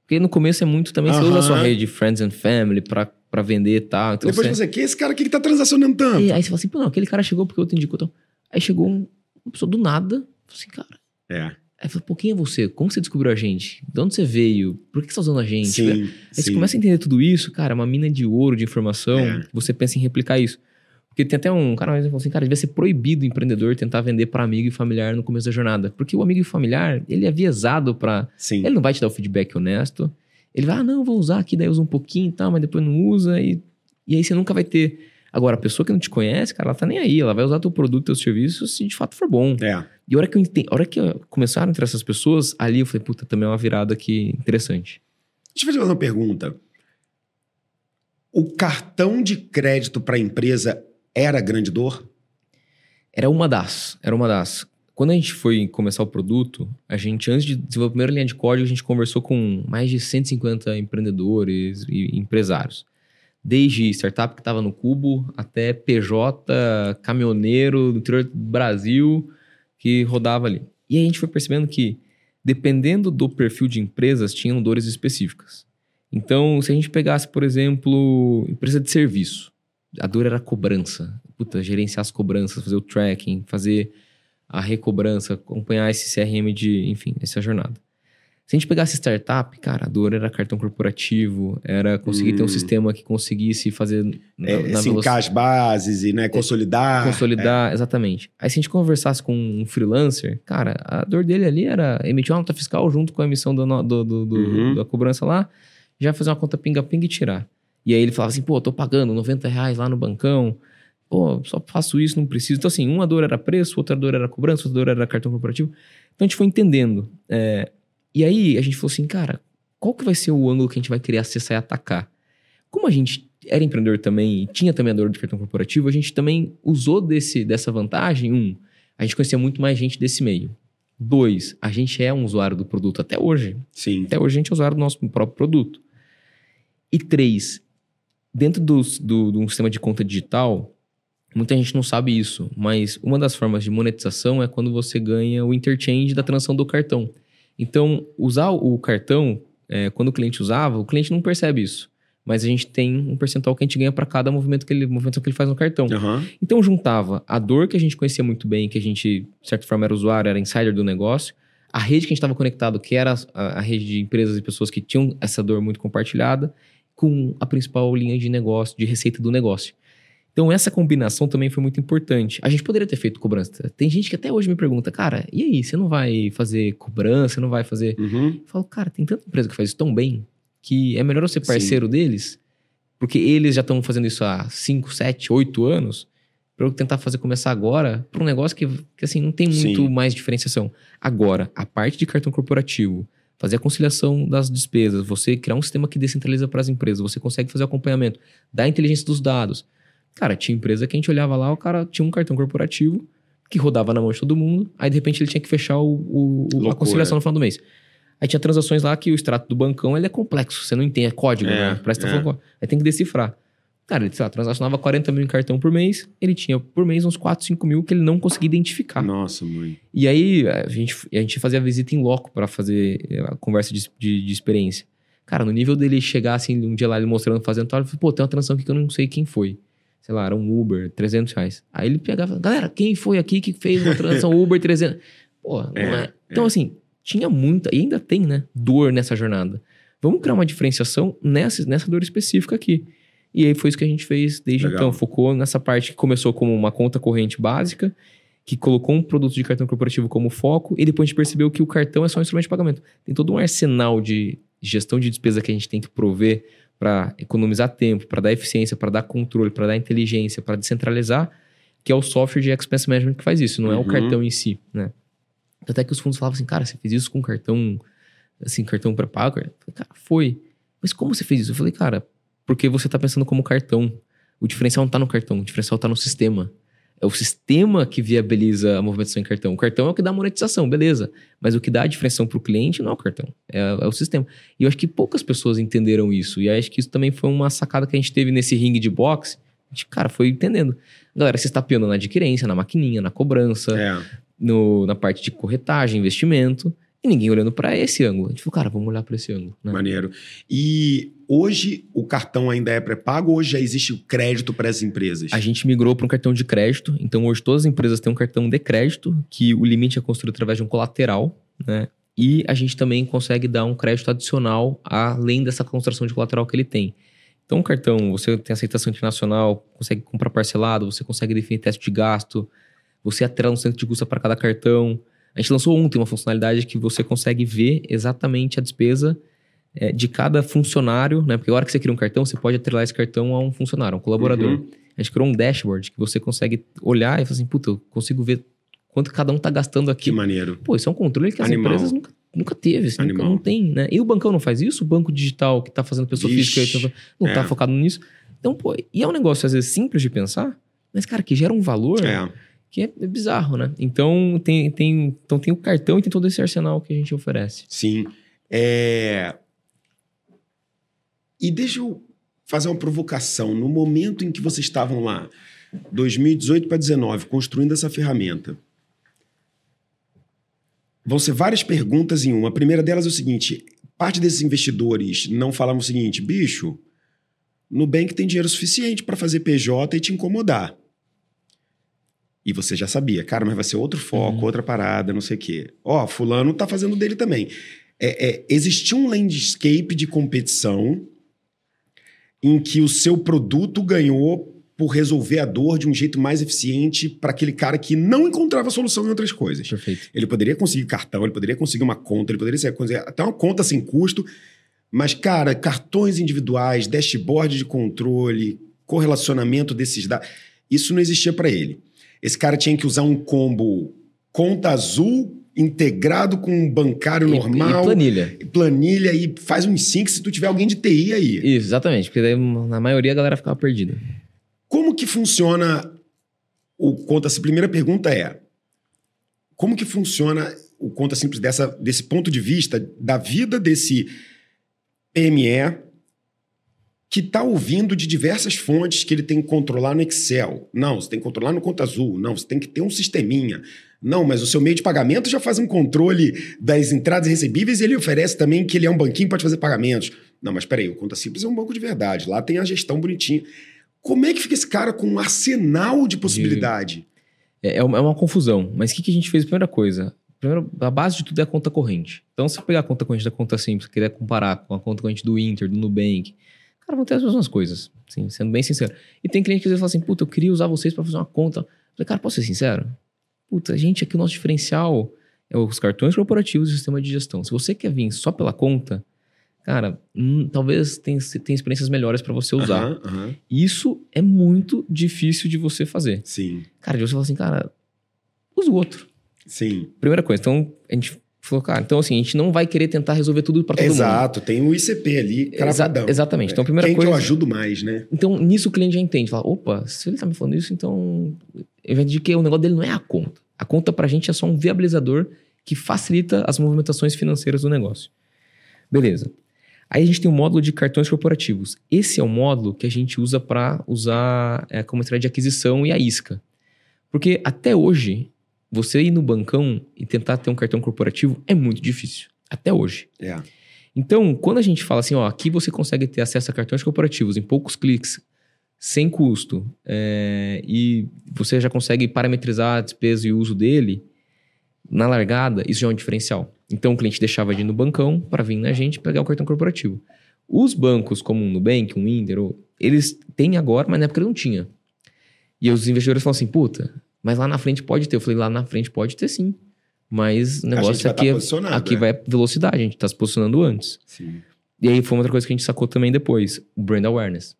Porque no começo é muito também, você usa a sua rede de friends and family pra, pra vender e tal. Então Depois você... você, que esse cara aqui que tá transacionando tanto? E aí você fala assim, pô, não, aquele cara chegou porque eu te indicou. Então... Aí chegou um- uma pessoa do nada, falou assim, cara. É. Aí eu falei, pô, quem é você? Como você descobriu a gente? De onde você veio? Por que você tá usando a gente? Sim, Aí sim. você começa a entender tudo isso, cara, é uma mina de ouro de informação, É. você pensa em replicar isso. Porque tem até um cara que falou assim, cara, devia ser proibido o empreendedor tentar vender para amigo e familiar no começo da jornada. Porque o amigo e familiar, ele é viesado para Sim. Ele não vai te dar o feedback honesto. Ele vai, ah, não, vou usar aqui, daí usa um pouquinho e tal, mas depois não usa. E, e aí você nunca vai ter. Agora, a pessoa que não te conhece, cara, ela tá nem aí. Ela vai usar teu produto, teu serviço, se de fato for bom. É. E a hora que eu entendi, a hora que começaram entre essas pessoas, ali eu falei, puta, também é uma virada aqui interessante. Deixa eu fazer uma pergunta. O cartão de crédito para a empresa era grande dor? Era uma das, era uma das. Quando a gente foi começar o produto, a gente, antes de desenvolver a primeira linha de código, a gente conversou com mais de 150 empreendedores e empresários. Desde startup que estava no cubo, até PJ, caminhoneiro do interior do Brasil, que rodava ali. E a gente foi percebendo que, dependendo do perfil de empresas, tinham dores específicas. Então, se a gente pegasse, por exemplo, empresa de serviço, a dor era a cobrança. Puta, gerenciar as cobranças, fazer o tracking, fazer a recobrança, acompanhar esse CRM de, enfim, essa jornada. Se a gente pegasse startup, cara, a dor era cartão corporativo, era conseguir ter um Hum. sistema que conseguisse fazer na, É, na as bases e né, consolidar. consolidar, exatamente. Aí se a gente conversasse com um freelancer, cara, a dor dele ali era emitir uma nota fiscal junto com a emissão do, do- do- do- Uhum. da cobrança lá, já fazer uma conta pinga-pinga e tirar. E aí ele falava assim, pô, tô pagando 90 reais lá no bancão, pô, só faço isso, não preciso. Então assim, uma dor era preço, outra dor era cobrança, outra dor era cartão corporativo. Então a gente foi entendendo. É, e aí a gente falou assim, cara, qual que vai ser o ângulo que a gente vai querer acessar e atacar? Como a gente era empreendedor também e tinha também a dor de cartão corporativo, a gente também usou desse, dessa vantagem. Um, a gente conhecia muito mais gente desse meio. Dois, a gente é um usuário do produto até hoje. Sim. Até hoje a gente é usuário do nosso próprio produto. E três, dentro dos- do, de um sistema de conta digital, muita gente não sabe isso, mas uma das formas de monetização é quando você ganha o interchange da transação do cartão. Então, usar o cartão, é, quando o cliente usava, o cliente não percebe isso. Mas a gente tem um percentual que a gente ganha para cada movimento que ele, movimentação que ele faz no cartão. Aham. Então juntava a dor que a gente conhecia muito bem, que a gente, de certa forma, era usuário, era insider do negócio, a rede que a gente estava conectado, que era a, a rede de empresas e pessoas que tinham essa dor muito compartilhada, com a principal linha de negócio, de receita do negócio. Então, essa combinação também foi muito importante. A gente poderia ter feito cobrança. Tem gente que até hoje me pergunta, cara, e aí, você não vai fazer cobrança, você não vai fazer. Uhum. Eu falo, cara, tem tanta empresa que faz isso tão bem que é melhor eu ser parceiro deles, porque eles já estão fazendo isso há 5, 7, 8 anos, para eu tentar fazer começar agora para um negócio que, que assim não tem muito Sim. mais diferenciação. Agora, a parte de cartão corporativo, fazer a conciliação das despesas, você criar um sistema que descentraliza para as empresas, você consegue fazer o acompanhamento da inteligência dos dados. Cara, tinha empresa que a gente olhava lá, o cara tinha um cartão corporativo que rodava na mão de todo mundo, aí de repente ele tinha que fechar o, o- a conciliação no final do mês. Aí tinha transações lá que o extrato do bancão ele é complexo, você não entende, é código, É, né? Parece que tá é. falando, aí tem que decifrar. Cara, ele sei lá, transacionava 40 mil em cartão por mês, ele tinha por mês uns 4, 5 mil que ele não conseguia identificar. Nossa, mãe. E aí a gente, a gente fazia visita em loco para fazer eh, a conversa de, de, de experiência. Cara, no nível dele chegar assim, um dia lá ele mostrando, fazendo tal, ele falou, pô, tem uma transação aqui que eu não sei quem foi. Sei lá, era um Uber, 300 reais. Aí ele pegava, galera, quem foi aqui que fez uma transação Uber 300? Pô, não É, é. Então, assim, tinha muita, e ainda tem, né, dor nessa jornada. Vamos criar uma diferenciação nessa, nessa dor específica aqui. E aí foi isso que a gente fez desde Legal. então. Focou nessa parte que começou como uma conta corrente básica, que colocou um produto de cartão corporativo como foco, e depois a gente percebeu que o cartão é só um instrumento de pagamento. Tem todo um arsenal de gestão de despesa que a gente tem que prover para economizar tempo, para dar eficiência, para dar controle, para dar inteligência, para descentralizar, que é o software de expense management que faz isso, não é o Uhum. cartão em si, né? Até que os fundos falavam assim, cara, você fez isso com cartão, assim, cartão pré-pago? Eu falei, cara, foi. Mas como você fez isso? Eu falei, cara, porque você tá pensando como cartão. O diferencial não tá no cartão, o diferencial tá no sistema. É o sistema que viabiliza a movimentação em cartão. O cartão é o que dá monetização, beleza. Mas o que dá a diferenciação para o cliente não é o cartão, é, é o sistema. E eu acho que poucas pessoas entenderam isso. E acho que isso também foi uma sacada que a gente teve nesse ringue de boxe. A gente, cara, foi entendendo. Galera, você está piando na adquirência, na maquininha, na cobrança, É. no, na parte de corretagem, investimento. E ninguém olhando para esse ângulo. A gente falou, cara, vamos olhar para esse ângulo. né? Maneiro. E hoje o cartão ainda é pré-pago ou hoje já existe o crédito para as empresas? A gente migrou para um cartão de crédito. Então, hoje todas as empresas têm um cartão de crédito, que o limite é construído através de um colateral, né? E a gente também consegue dar um crédito adicional além dessa construção de colateral que ele tem. Então, o cartão, você tem aceitação internacional, consegue comprar parcelado, você consegue definir teste de gasto, você atrela um centro de custo para cada cartão. A gente lançou ontem uma funcionalidade que você consegue ver exatamente a despesa eh, de cada funcionário, né? Porque a hora que você cria um cartão, você pode atrelar esse cartão a um funcionário, a um colaborador. Uhum. A gente criou um dashboard que você consegue olhar e falar assim, puta, eu consigo ver quanto cada um tá gastando aqui. Que maneiro. Pô, isso é um controle que as Animal. empresas nunca, nunca teve, assim, nunca, não tem, né? E o bancão não faz isso? O banco digital que tá fazendo pessoa Vixe, física não é. tá focado nisso. Então, pô, e é um negócio às vezes simples de pensar, mas, cara, que gera um valor É. que é, bizarro, né? Então tem, tem, então tem o cartão e tem todo esse arsenal que a gente oferece. Sim. É... E deixa eu fazer uma provocação. No momento em que vocês estavam lá, 2018 para 2019, construindo essa ferramenta, vão ser várias perguntas em uma. A primeira delas é o seguinte: parte desses investidores não falavam o seguinte, bicho, Nubank tem dinheiro suficiente para fazer PJ e te incomodar. E você já sabia, cara, mas vai ser outro foco, Uhum. outra parada, não sei o quê. Ó, fulano tá fazendo dele também. É, é, existia um landscape de competição em que o seu produto ganhou por resolver a dor de um jeito mais eficiente para aquele cara que não encontrava solução em outras coisas. Perfeito. Ele poderia conseguir cartão, ele poderia conseguir uma conta, ele poderia ser- conseguir até uma conta sem custo. Mas, cara, cartões individuais, dashboard de controle, correlacionamento desses dados, isso não existia para ele. Esse cara tinha que usar um combo conta azul integrado com um bancário E- normal, E planilha. planilha e faz um sync se tu tiver alguém de TI aí. Isso, exatamente. Porque daí, na maioria a galera ficava perdida. Como que funciona o Conta Simples? Primeira pergunta é: como que funciona o Conta Simples dessa, desse ponto de vista da vida desse PME que está ouvindo de diversas fontes que ele tem que controlar no Excel? Não, você tem que controlar no Conta Azul. Não, você tem que ter um sisteminha. Não, mas o seu meio de pagamento já faz um controle das entradas recebíveis e ele oferece também que ele é um banquinho para fazer pagamentos. Não, mas peraí, o Conta Simples é um banco de verdade. Lá tem a gestão bonitinha. Como é que fica esse cara com um arsenal de possibilidade? É, é uma, é uma confusão. Mas o que, que a gente fez? Primeira coisa. Primeiro, a base de tudo é a conta corrente. Então, se você pegar a conta corrente da conta simples, quiser comparar com a conta corrente do Inter, do Nubank, Cara, vão ter as mesmas coisas, assim, sendo bem sincero. E tem cliente que às vezes fala assim, puta, eu queria usar vocês para fazer uma conta. Eu falei, cara, posso ser sincero? Puta, gente, aqui o nosso diferencial é os cartões corporativos e o sistema de gestão. Se você quer vir só pela conta, cara, hum, talvez tenha, tenha experiências melhores para você usar. Aham, aham. Isso é muito difícil de você fazer. Sim, Cara, de você falar assim, cara, usa o outro. sim. Primeira coisa, então a gente falou, cara, então assim, a gente não vai querer tentar resolver tudo para todo mundo. Exato, tem o ICP ali, Exa- cravadão. exatamente. Então, a primeira Quem coisa. que eu ajudo mais, né? Então, nisso o cliente já entende. Fala, opa, se ele tá me falando isso, então. Eu de que o negócio dele não é a conta. A conta pra gente é só um viabilizador que facilita as movimentações financeiras do negócio. Beleza. Aí a gente tem o módulo de cartões corporativos. Esse é o módulo que a gente usa para usar é, como estratégia de aquisição e a isca. Porque até hoje, você ir no bancão e tentar ter um cartão corporativo é muito difícil. Até hoje. É. Então, quando a gente fala assim, ó, aqui você consegue ter acesso a cartões corporativos em poucos cliques, sem custo, é, e você já consegue parametrizar a despesa e o uso dele, na largada, isso já é um diferencial. Então, o cliente deixava de ir no bancão para vir na gente e pegar o cartão corporativo. Os bancos, como o Nubank, o Inter, eles têm agora, mas na época não tinha. E os investidores falam assim, puta, mas lá na frente pode ter. Eu falei, lá na frente pode ter sim. Mas o negócio vai aqui, tá é, aqui é. vai velocidade, a gente está se posicionando antes. Sim. E aí foi uma outra coisa que a gente sacou também depois, o brand awareness.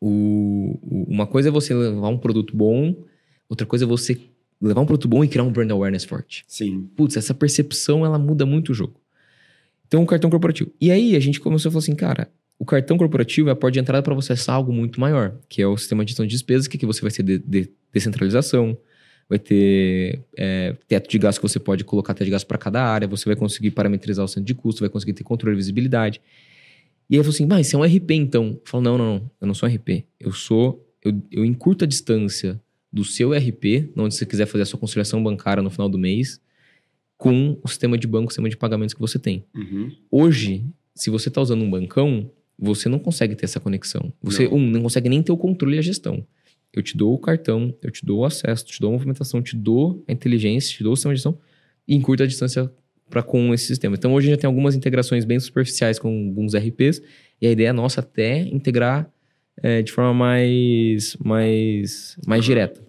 O, o- uma coisa é você levar um produto bom, outra coisa é você levar um produto bom e criar um brand awareness forte. Sim. Putz, essa percepção ela muda muito o jogo. Então, o cartão corporativo. E aí a gente começou a falar assim, cara, o cartão corporativo é a porta de entrada para você acessar algo muito maior, que é o sistema de gestão de despesas, que aqui você vai ter de- de- descentralização, vai ter é, teto de gasto que você pode colocar teto de gasto para cada área, você vai conseguir parametrizar o centro de custo, vai conseguir ter controle e visibilidade. E aí eu falei assim, mas você é um RP então? Eu falo, não, não, não, eu não sou RP. Eu sou, eu, eu encurto a distância do seu RP, onde você quiser fazer a sua conciliação bancária no final do mês, com o sistema de banco, o sistema de pagamentos que você tem. Uhum. Hoje, se você está usando um bancão, você não consegue ter essa conexão. Você, Não. um, não consegue nem ter o controle e a gestão. Eu te dou o cartão, eu te dou o acesso, te dou a movimentação, te dou a inteligência, te dou o sistema de gestão e encurta a distância para com esse sistema. Então, hoje já tem algumas integrações bem superficiais com alguns RPs e a ideia nossa até é integrar é, de forma mais, mais, mais direta.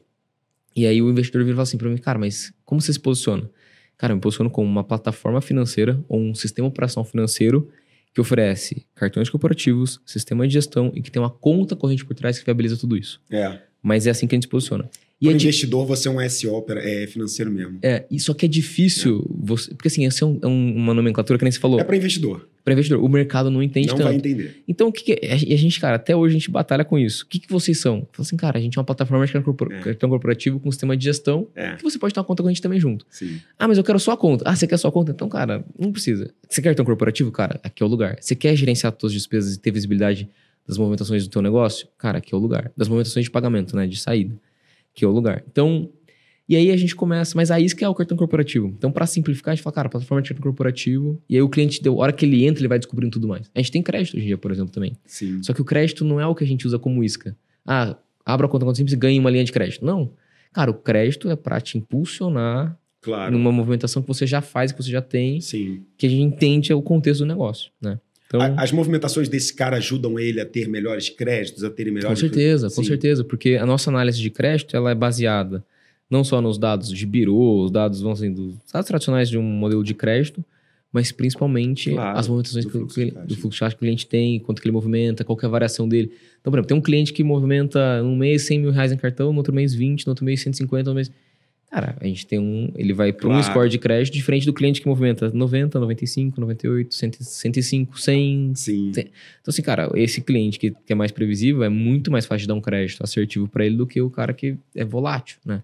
E aí o investidor vira e fala assim para mim, cara, mas como você se posiciona? Cara, eu me posiciono como uma plataforma financeira ou um sistema operacional financeiro que oferece cartões corporativos, sistema de gestão e que tem uma conta corrente por trás que viabiliza tudo isso. É. Mas é assim que a gente se posiciona. E é, di- investidor, você é um SO é financeiro mesmo. é, e só que é difícil, você, porque assim, essa é, um- é um- uma nomenclatura que nem você falou. É para investidor. Para investidor, o mercado não entende não tanto. vai entender. Então, o que, que é? E a gente, cara, até hoje a gente batalha com isso. O que, que vocês são? Fala assim, cara, a gente é uma plataforma de cartão É. corporativo com sistema de gestão É. que você pode ter uma conta com a gente também junto. Sim. Ah, mas eu quero só a conta. Ah, você quer só a conta? Então, cara, não precisa. Você quer cartão corporativo? Cara, aqui é o lugar. Você quer gerenciar suas despesas e ter visibilidade das movimentações do teu negócio? Cara, aqui é o lugar. Das movimentações de pagamento, né? De saída. Aqui é o lugar. Então, e aí a gente começa, mas aí isso que é o cartão corporativo. Então, para simplificar, a gente fala, cara, plataforma de cartão corporativo. E aí o cliente, deu, a hora que ele entra, ele vai descobrindo tudo mais. A gente tem crédito hoje em dia, por exemplo, também. Sim. Só que o crédito não é o que a gente usa como isca. Ah, abra a conta conta simples e ganhe uma linha de crédito. Não. Cara, o crédito é para te impulsionar Claro. numa movimentação que você já faz, que você já tem, Sim. que a gente entende o contexto do negócio, né? Então, A- As movimentações desse cara ajudam ele a ter melhores créditos, a terem com melhores. certeza, com Sim. certeza, porque a nossa análise de crédito, ela é baseada não só nos dados de birô, os dados, vão assim, dos dados tradicionais de um modelo de crédito, mas principalmente Claro, as movimentações do que o fluxo caixa. do fluxo de caixa que o cliente tem, quanto que ele movimenta, qual que é a variação dele. Então, por exemplo, tem um cliente que movimenta um mês 100 mil reais em cartão, no outro mês 20, no outro mês 150, no mês... Cara, a gente tem um... Ele vai para um Claro. score de crédito diferente do cliente que movimenta 90, 95, 98, 100, 105, 100... Sim. Sim. Então, assim, cara, esse cliente que, que é mais previsível é muito mais fácil de dar um crédito assertivo para ele do que o cara que é volátil, né?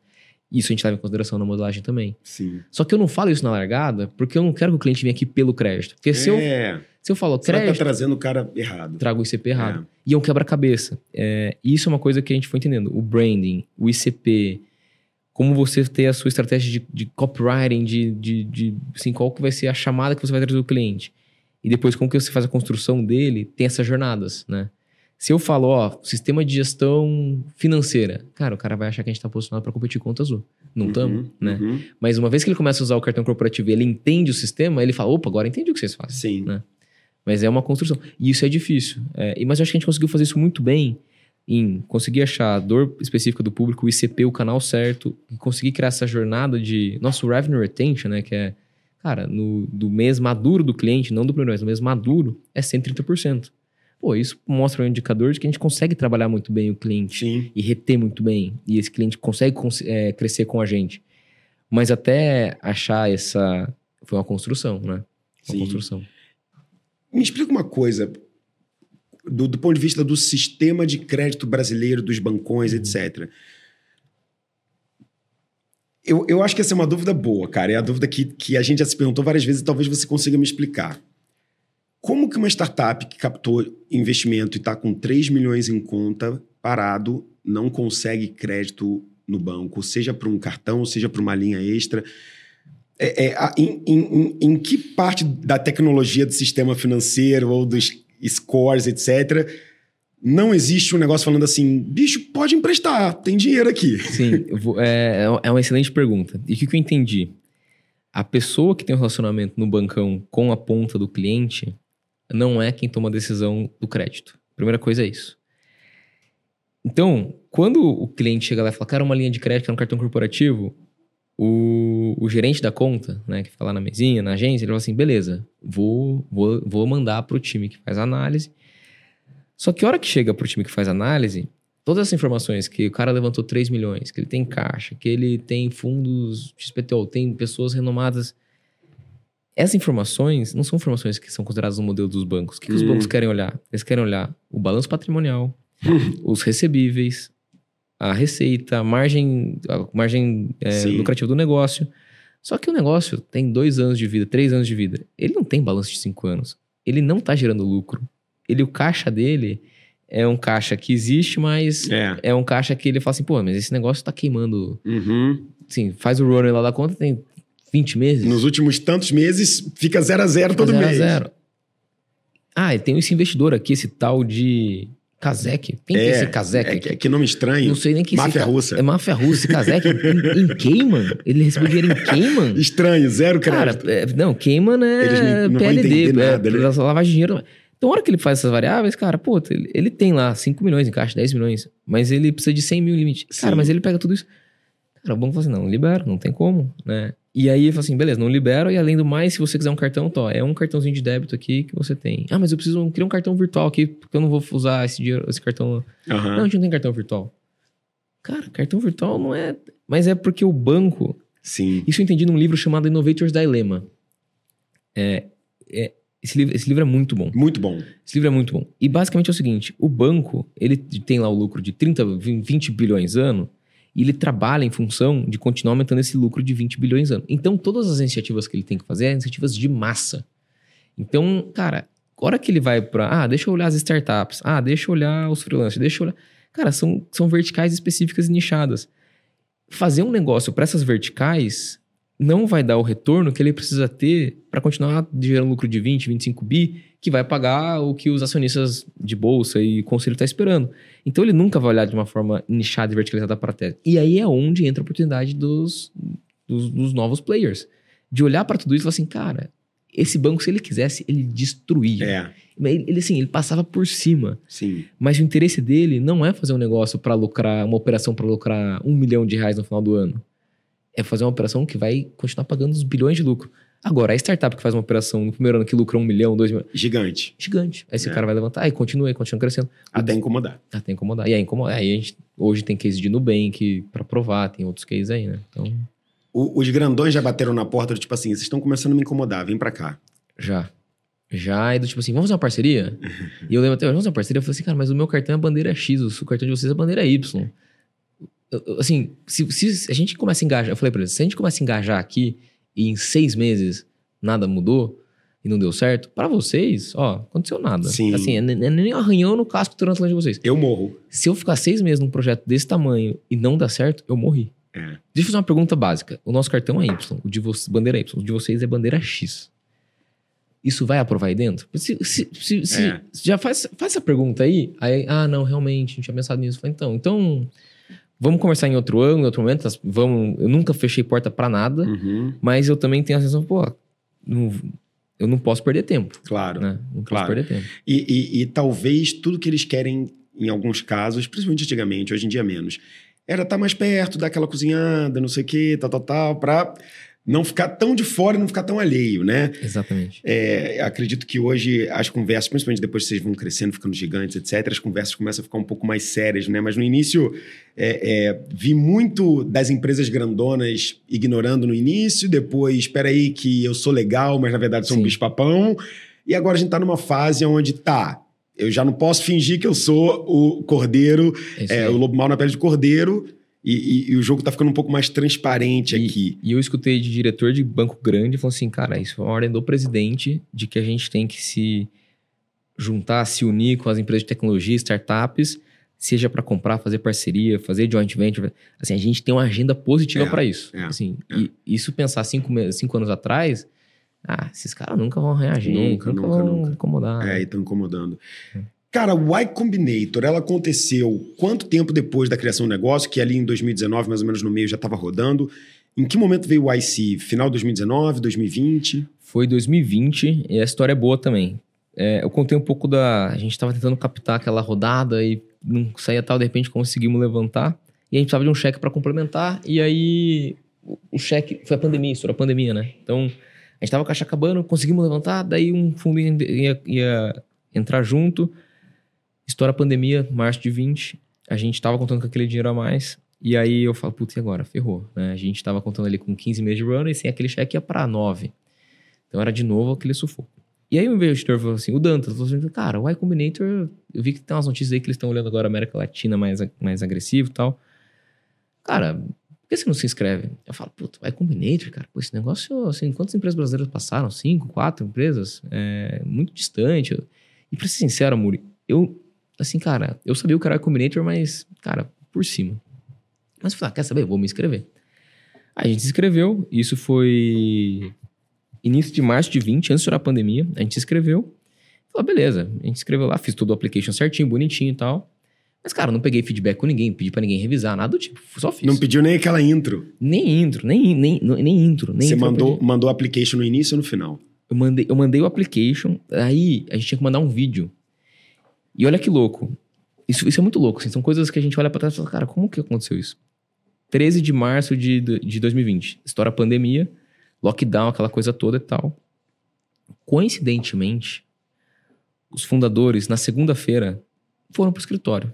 Isso a gente leva em consideração na modelagem também. Sim. Só que eu não falo isso na largada porque eu não quero que o cliente venha aqui pelo crédito. Porque se, eu, é, se eu falo você vai estar crédito, trazendo o cara errado. trago o ICP errado. É. E é um quebra-cabeça. É, isso é uma coisa que a gente foi entendendo. O branding, o ICP, como você ter a sua estratégia de, de copywriting, de, de, de assim, qual que vai ser a chamada que você vai trazer do cliente. E depois como que você faz a construção dele, tem essas jornadas, né? Se eu falo, ó, sistema de gestão financeira, cara, o cara vai achar que a gente tá posicionado para competir com o Conta Azul. Não estamos, Uhum, né? uhum. Mas uma vez que ele começa a usar o cartão corporativo e ele entende o sistema, ele fala, opa, agora entendi o que vocês fazem Sim. né? Mas é uma construção. E isso é difícil. É, e- mas eu acho que a gente conseguiu fazer isso muito bem em conseguir achar a dor específica do público, o ICP, o canal certo, e conseguir criar essa jornada de nosso revenue retention, né? Que é, cara, no, do mês maduro do cliente, não do primeiro mês, do mês maduro, é 130%. Pô, isso mostra um indicador de que a gente consegue trabalhar muito bem o cliente Sim. e reter muito bem. E esse cliente consegue cons- é, crescer com a gente. Mas até achar essa. Foi uma construção, né? Uma Sim. construção. Me explica uma coisa. Do, do ponto de vista do sistema de crédito brasileiro, dos bancões, etc. Eu, eu acho que essa é uma dúvida boa, cara. É a dúvida que, que a gente já se perguntou várias vezes e talvez você consiga me explicar. Como que uma startup que captou investimento e está com 3 milhões em conta, parado, não consegue crédito no banco, seja para um cartão, seja para uma linha extra? É, é, em, em- em- em que parte da tecnologia do sistema financeiro ou dos scores, etc., não existe um negócio falando assim, bicho, pode emprestar, tem dinheiro aqui. Sim, vou- é, é uma excelente pergunta. E o que, que eu entendi? A pessoa que tem um relacionamento no bancão com a ponta do cliente não é quem toma a decisão do crédito. Primeira coisa é isso. Então, quando o cliente chega lá e fala, cara, uma linha de crédito, quero um cartão corporativo, o, o gerente da conta, né, que fica lá na mesinha, na agência, ele fala assim, beleza, vou, vou, vou mandar para o time que faz a análise. Só que a hora que chega para o time que faz a análise, todas essas informações que o cara levantou 3 milhões, que ele tem caixa, que ele tem fundos XPTO, tem pessoas renomadas. Essas informações não são informações que são consideradas no modelo dos bancos. O que, que os Hum. bancos querem olhar? Eles querem olhar o balanço patrimonial, os recebíveis, a receita, a margem, a margem é, Sim. lucrativa do negócio. Só que o negócio tem dois anos de vida, três anos de vida. Ele não tem balanço de cinco anos. Ele não está gerando lucro. Ele, o caixa dele é um caixa que existe, mas É. é um caixa que ele fala assim, pô, mas esse negócio tá queimando. Uhum. Assim, faz o runner lá da conta, tem 20 meses. Nos últimos tantos meses, fica zero a zero Fica todo zero a mês. zero. Ah, e tem esse investidor aqui, esse tal de Kazek. Quem que é esse Kazek? É, que, que nome estranho. Não sei nem que Máfia russa. É máfia russa. Esse Kazek em, em Cayman? Ele recebeu dinheiro em Cayman? Estranho, zero Cara, crédito. é, não, Cayman Eles é não- não vão PLD, é, né? pra lavagem de dinheiro. Então, a hora que ele faz essas variáveis, cara, pô, ele, ele tem lá 5 milhões em caixa, 10 milhões, mas ele precisa de 100 mil limite. Cara, Sim. mas ele pega tudo isso. Cara, o banco fala assim, não, libera, não tem como, né? E aí ele fala assim, beleza, não libero, e além do mais, se você quiser um cartão, tó, é um cartãozinho de débito aqui que você tem. Ah, mas eu preciso criar um cartão virtual aqui, porque eu não vou usar esse, dinheiro, esse cartão. Aham. Não, a gente não tem cartão virtual. Cara, cartão virtual não é... Mas é porque o banco, Sim. isso eu entendi num livro chamado Innovators Dilemma. É, é, esse, livro, esse livro é muito bom. Muito bom. Esse livro é muito bom. E basicamente é o seguinte: o banco, ele tem lá o lucro de 30, 20 bilhões ano, e ele trabalha em função de continuar aumentando esse lucro de 20 bilhões ano. Então, todas as iniciativas que ele tem que fazer são iniciativas de massa. Então, cara, hora que ele vai para, ah, deixa eu olhar as startups, ah, deixa eu olhar os freelancers, deixa eu olhar. Cara, são, são verticais específicas e nichadas. Fazer um negócio para essas verticais não vai dar o retorno que ele precisa ter para continuar gerando lucro de 20, 25 bi, que vai pagar o que os acionistas de bolsa e conselho estão esperando. Então ele nunca vai olhar de uma forma nichada e verticalizada para a tese. E aí é onde entra a oportunidade dos, dos, dos novos players. De olhar para tudo isso e falar assim, cara, esse banco, se ele quisesse, ele destruía. É, ele, assim, ele passava por cima. sim. Mas o interesse dele não é fazer um negócio para lucrar, uma operação para lucrar um milhão de reais no final do ano. É fazer uma operação que vai continuar pagando os bilhões de lucro. Agora, a startup que faz uma operação no primeiro ano que lucra um milhão, dois milhões, Gigante. gigante. Aí esse É. cara vai levantar e continua, e continua crescendo. Até incomodar. Até incomodar. E aí, incomoda. aí a gente hoje tem case de Nubank para provar, tem outros cases aí, né? Então, O- os grandões já bateram na porta tipo assim, vocês estão começando a me incomodar, vem pra cá. já. Já, e do tipo assim, vamos fazer uma parceria? e eu lembro até, vamos fazer uma parceria? Eu falei assim, cara, mas o meu cartão é bandeira X, o cartão de vocês é bandeira Y. Eu, assim, se, se a gente começa a engajar, eu falei pra eles, se a gente começa a engajar aqui e em seis meses nada mudou e não deu certo, pra vocês, ó, aconteceu nada. Sim. Assim, é, nem- é nem arranhão no casco translante de vocês. Eu morro. Se eu ficar seis meses num projeto desse tamanho e não dar certo, eu morri. É. Deixa eu fazer uma pergunta básica. O nosso cartão é Y, o de vocês, bandeira Y, o de vocês é bandeira X. Isso vai aprovar aí dentro? Se, se- se- se- É. já faz, faz essa pergunta aí, aí, ah, não, realmente, não tinha pensado nisso. Eu Falei, então, então, vamos conversar em outro ângulo, em outro momento. Vamos, eu nunca fechei porta pra nada, Uhum. mas eu também tenho a sensação, pô, não- eu não posso perder tempo. Claro. Né? Não Claro. posso perder tempo. E, e- e talvez tudo que eles querem, em alguns casos, principalmente antigamente, hoje em dia menos, era estar mais perto, dar aquela cozinhada, não sei o quê, tal, tal, tal, pra não ficar tão de fora e não ficar tão alheio, né? Exatamente. É, acredito que hoje as conversas, principalmente depois que vocês vão crescendo, ficando gigantes, etc., as conversas começam a ficar um pouco mais sérias, né? Mas no início, é, é, vi muito das empresas grandonas ignorando no início, depois, espera aí que eu sou legal, mas na verdade sou um Sim. bicho-papão. E agora a gente tá numa fase onde, tá, eu já não posso fingir que eu sou o cordeiro, É o lobo mal na pele de cordeiro, e, e- e o jogo tá ficando um pouco mais transparente E- aqui. E eu escutei de diretor de banco grande falando assim, cara, isso é uma ordem do presidente de que a gente tem que se juntar, se unir com as empresas de tecnologia, startups, seja para comprar, fazer parceria, fazer joint venture. Assim, a gente tem uma agenda positiva É, para isso. é, assim, é. E isso pensar cinco, cinco anos atrás, ah, esses caras nunca vão arranhar a gente, Nunca, nunca, nunca, vão nunca. incomodar. É, e estão incomodando. Cara, o Y Combinator, ela aconteceu quanto tempo depois da criação do negócio? Que ali em 2019, mais ou menos no meio, já estava rodando. Em que momento veio o IC? Final de 2019, 2020? Foi 2020 e a história é boa também. É, eu contei um pouco da. A gente estava tentando captar aquela rodada e não saía tal, de repente conseguimos levantar. E a gente precisava de um cheque para complementar. E aí o, o cheque. Foi a pandemia, estourou a pandemia, né? Então a gente estava caixa acabando, conseguimos levantar, daí um fundo ia, ia- ia entrar junto. Estoura a pandemia, março de 20. A gente estava contando com aquele dinheiro a mais. E aí eu falo, putz, e agora? Ferrou. Né? A gente estava contando ali com 15 meses de run e sem aquele cheque ia para 9. Então era de novo aquele sufoco. E aí o investidor falou assim, o Dantas falou assim, cara, o Y Combinator, eu vi que tem umas notícias aí que eles estão olhando agora a América Latina mais, mais agressivo e tal. Cara, por que você não se inscreve? Eu falo, puta, Y Combinator, cara, pô, esse negócio, assim, quantas empresas brasileiras passaram? Cinco, quatro empresas? É muito distante. E pra ser sincero, Muri, eu, assim, cara, eu sabia o que era Y Combinator, mas, cara, por cima. Mas eu falei, ah, quer saber? Vou me inscrever. Aí a gente se inscreveu, isso foi início de março de 20, antes da pandemia, a gente se inscreveu. Falou, beleza, a gente se inscreveu lá, fiz todo o application certinho, bonitinho e tal. Mas, cara, não peguei feedback com ninguém, pedi pra ninguém revisar, nada do tipo, só fiz. Não pediu nem aquela intro. Nem intro, nem, nem, nem intro, nem Você intro mandou, mandou o application no início ou no final? Eu mandei, eu mandei o application, aí a gente tinha que mandar um vídeo. E olha que louco. Isso, isso é muito louco. assim, são coisas que a gente olha pra trás e fala, cara, como que aconteceu isso? 13 de março de, de 2020. Estoura a pandemia, lockdown, aquela coisa toda e tal. Coincidentemente, os fundadores, na segunda-feira, foram pro escritório.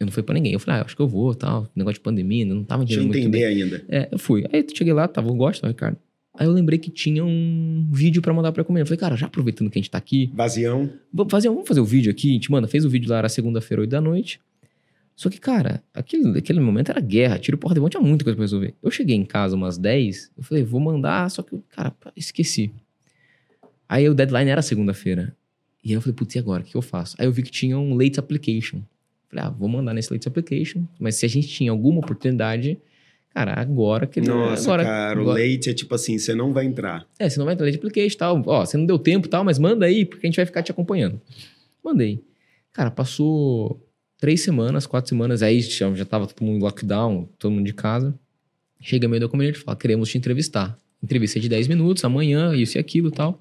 Eu não fui pra ninguém. Eu falei, ah, acho que eu vou, tal. Negócio de pandemia, não tava Deixa eu entendendo muito bem. entender ainda. É, eu fui. Aí eu cheguei lá, tava, eu gosto, Ricardo. Aí eu lembrei que tinha um vídeo pra mandar pra comer. Eu falei, cara, já aproveitando que a gente tá aqui, Vazião. vamos fazer, vamos fazer o vídeo aqui. A gente manda, fez o vídeo lá, era segunda-feira, 8 da noite. Só que, cara, aquele, aquele momento era guerra, tiro porra de bom, tinha muita coisa pra resolver. Eu cheguei em casa umas 10, eu falei, vou mandar, só que, cara, esqueci. Aí o deadline era segunda-feira. E aí eu falei, putz, e agora? O que eu faço? Aí eu vi que tinha um late application. Falei, ah, vou mandar nesse late application. Mas se a gente tinha alguma oportunidade, cara, agora que ele. Nossa, agora, cara, o agora- leite é tipo assim, você não vai entrar. é, você não vai entrar application e tal. Ó, você não deu tempo e tal, mas manda aí, porque a gente vai ficar te acompanhando. Mandei. Cara, passou três semanas, quatro semanas, aí já, já tava todo mundo em lockdown, todo mundo de casa. Chega meio da comunidade e fala, queremos te entrevistar. Entrevista de 10 minutos, amanhã, isso e aquilo e tal.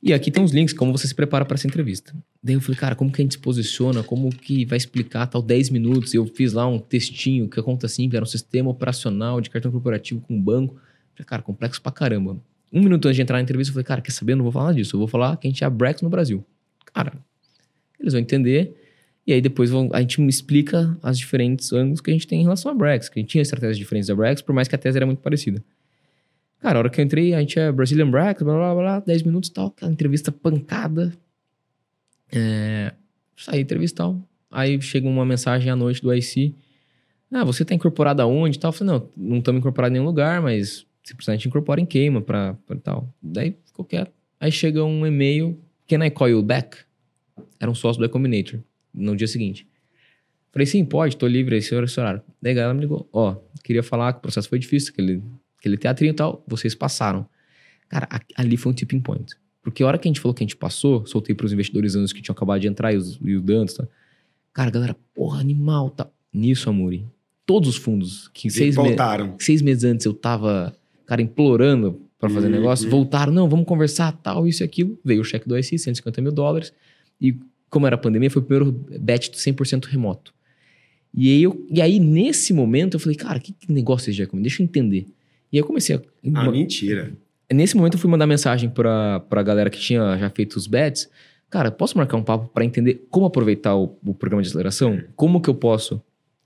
E aqui tem uns links, como você se prepara para essa entrevista. Daí eu falei, cara, como que a gente se posiciona? Como que vai explicar tal 10 minutos? Eu fiz lá um textinho que conta assim, que era um sistema operacional de cartão corporativo com banco. Falei, cara, complexo pra caramba. Um minuto antes de entrar na entrevista, eu falei, cara, quer saber? Eu não vou falar disso. Eu vou falar que a gente é a Brex no Brasil. Cara, eles vão entender. E aí depois vão- a gente explica as diferentes ângulos que a gente tem em relação à Brex. Que a gente tinha estratégias diferentes da Brex, por mais que a tese era muito parecida. Cara, a hora que eu entrei, a gente é Brazilian Brex, blá blá blá, 10 minutos e tal. Aquela entrevista pancada. É, saí entrevista tal. Aí chega uma mensagem à noite do IC. Ah, você tá incorporado aonde tal? Eu falei, não, não estamos incorporados em nenhum lugar, mas se precisar a gente incorpora em queima pra, pra tal. Daí ficou quieto. Aí chega um e-mail, can I call you back? Era um sócio do E Combinator, no dia seguinte. Falei, sim, pode, tô livre esse horário, esse horário. Daí a galera me ligou, ó, queria falar que o processo foi difícil, aquele, aquele teatrinho e tal, vocês passaram. Cara, a- ali foi um tipping point. Porque a hora que a gente falou que a gente passou, soltei pros investidores anos que tinham acabado de entrar e, os, e o Dantas, tá? cara, a galera, porra, animal, tá. Nisso, Amuri, todos os fundos que seis, me- seis meses antes eu tava, cara, implorando para fazer Uhum. negócio. Voltaram, não, vamos conversar, tal, isso e aquilo. Veio o cheque do IC, 150 mil dólares. E como era a pandemia, foi o primeiro bet 100% remoto. E aí, eu, e aí, nesse momento, eu falei, cara, que, que negócio é esse Giacomo? Deixa eu entender. E aí eu comecei a... Ah, mentira. Nesse momento eu fui mandar mensagem pra, pra galera que tinha já feito os bets. Cara, posso marcar um papo para entender como aproveitar o, o programa de aceleração? Como que eu posso?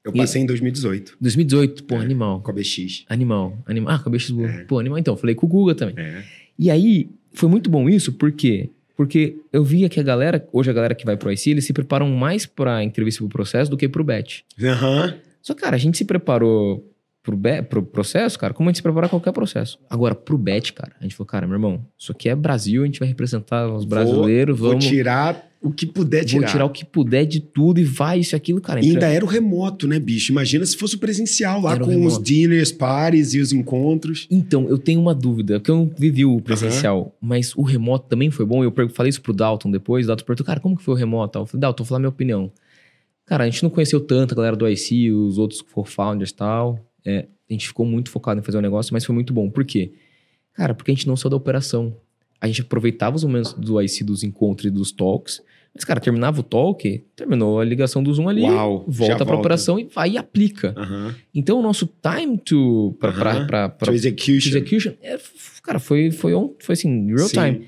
Eu E- passei em 2018 2018, pô, É. animal. com a BX. Animal, animal. Ah, com a BX. É. Pô, animal. Então, falei com o Guga também. É. E aí, foi muito bom isso, por quê? Porque eu via que a galera, hoje a galera que vai pro IC, eles se preparam mais pra entrevista pro processo do que pro bet. Aham. Só que, cara, a gente se preparou pro, be- pro processo, cara, como a gente se prepara qualquer processo. Agora, pro bet, cara, a gente falou, cara, meu irmão, isso aqui é Brasil, a gente vai representar os brasileiros, Vou vamos. tirar o que puder tirar. Vou tirar o que puder de tudo e vai, isso e aquilo, cara. E ainda era o remoto, né, bicho? Imagina se fosse o presencial lá Era com os dinners, pares e os encontros. Então, eu tenho uma dúvida, porque eu não vivi o presencial, mas o remoto também foi bom. Eu falei isso pro Dalton depois, o Dalton perguntou, cara, como que foi o remoto? Eu falei, Dalton, vou falar minha opinião. Cara, a gente não conheceu tanto a galera do IC, os outros co-founders e tal. É, a gente ficou muito focado em fazer o negócio, mas foi muito bom. Por quê? Cara, porque a gente não saiu da operação. A gente aproveitava os momentos do IC, dos encontros e dos talks. Mas, cara, terminava o talk, terminou a ligação do Zoom ali, Uau, volta pra volta. operação e vai e aplica. Então, o nosso time to... Pra, pra, pra, pra, To execution. execution, é, cara, foi, foi, on- foi assim, real Sim. time.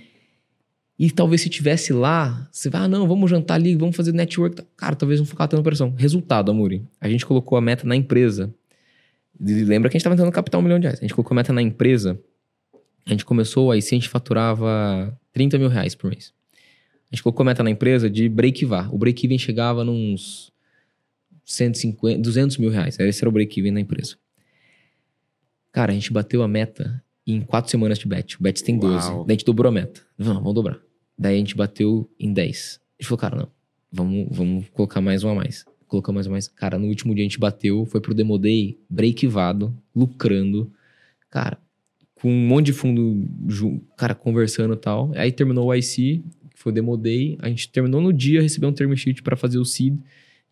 E talvez se tivesse lá, você vai, ah, não, vamos jantar ali, vamos fazer network. Cara, talvez não focar tanto na operação. Resultado, Amuri. A gente colocou a meta na empresa. E lembra que a gente estava tentando captar um milhão de reais. A gente colocou meta na empresa. A gente começou, aí sim a gente faturava 30 mil reais por mês. A gente colocou meta na empresa de break-even. O break-even chegava nos 150, 200 mil reais. Esse era o break-even na empresa. Cara, a gente bateu a meta em quatro semanas de bet. O bet tem 12. Uau. Daí a gente dobrou a meta. Vamos, vamos dobrar. Daí a gente bateu em 10. A gente falou, cara, não. Vamos, vamos colocar mais uma a mais. Colocou mais mais. Cara, no último dia a gente bateu, foi pro Demo Day, breakivado, lucrando. Cara, com um monte de fundo, cara, conversando e tal. Aí terminou o IC, que foi o Demo Day. A gente terminou no dia, recebeu um term sheet para fazer o seed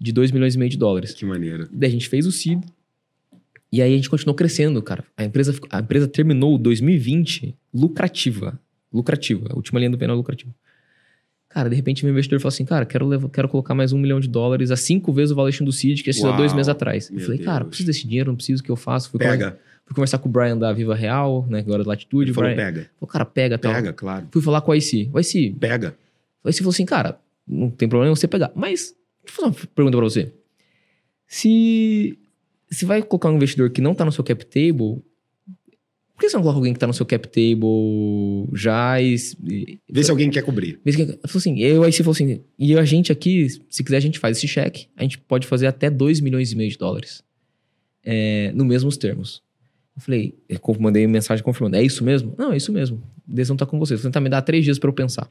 de 2 milhões e meio de dólares. Que maneiro. Daí a gente fez o seed. E aí a gente continuou crescendo, cara. A empresa, a empresa terminou 2020 lucrativa. Lucrativa. A última linha do pneu lucrativa. Cara, de repente meu investidor falou assim, cara, quero, levar- quero colocar mais um milhão de dólares a cinco vezes o valuation do seed que esse há dois meses atrás. Eu falei, cara, Deus. preciso desse dinheiro, não preciso, o que eu faço? Fui, Pega. conver- fui conversar com o Brian da Viva Real, né, agora da Latitude. Ele o falou, Brian pega. falou, cara, pega, tal. Pega, claro. Fui falar com o IC. O IC, Pega. o IC falou assim, cara, não tem problema você pegar. Mas, deixa eu fazer uma pergunta pra você. Se, se vai colocar um investidor que não tá no seu cap table, que você não coloca alguém que tá no seu cap table já e... e- Vê se alguém quer cobrir. Vê se- Falou assim, eu aí você falou assim, e a gente aqui, se quiser a gente faz esse cheque, a gente pode fazer até 2 milhões e meio de dólares. É, no mesmos termos. Eu falei, eu mandei mensagem confirmando, é isso mesmo? Não, é isso mesmo. Decisão tá com você. Falei, tá, me dá três dias pra eu pensar.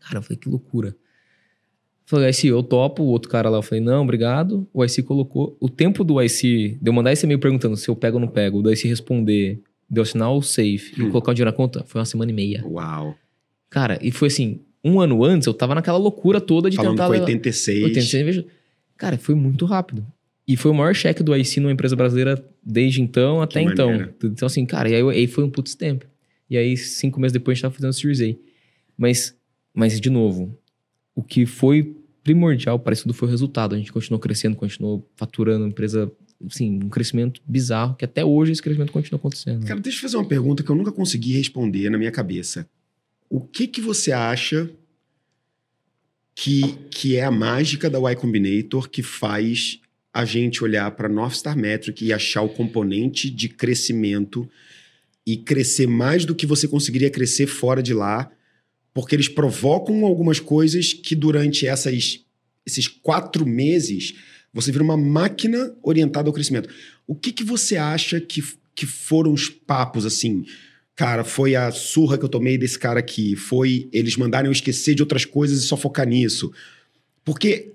Cara, eu falei, que loucura. Eu falei, IC, eu topo. O outro cara lá, eu falei, não, obrigado. O IC colocou. O tempo do IC, de eu mandar esse e-mail perguntando se eu pego ou não pego, do IC responder, de eu assinar o safe e Hum. colocar o dinheiro na conta, foi uma semana e meia. Uau. Cara, e foi assim, um ano antes eu tava naquela loucura toda de Falando tentar... levar- 86. 86 veja- Cara, foi muito rápido. E foi o maior cheque do IC numa empresa brasileira desde então até Que então. maneiro. Então, assim, cara, e aí, aí foi um putz tempo. E aí, cinco meses depois, a gente tava fazendo o Series A. Mas, mas, de novo, o que foi primordial para isso tudo foi o resultado. A gente continuou crescendo, continuou faturando, a empresa, assim, um crescimento bizarro, que até hoje esse crescimento continua acontecendo. Cara, deixa eu fazer uma pergunta que eu nunca consegui responder na minha cabeça. O que que você acha que, que é a mágica da Y Combinator que faz a gente olhar para North Star Metric e achar o componente de crescimento e crescer mais do que você conseguiria crescer fora de lá, porque eles provocam algumas coisas que durante essas, esses quatro meses você vira uma máquina orientada ao crescimento. O que, que você acha que, que foram os papos assim? Cara, foi a surra que eu tomei desse cara aqui, foi eles mandarem eu esquecer de outras coisas e só focar nisso. Porque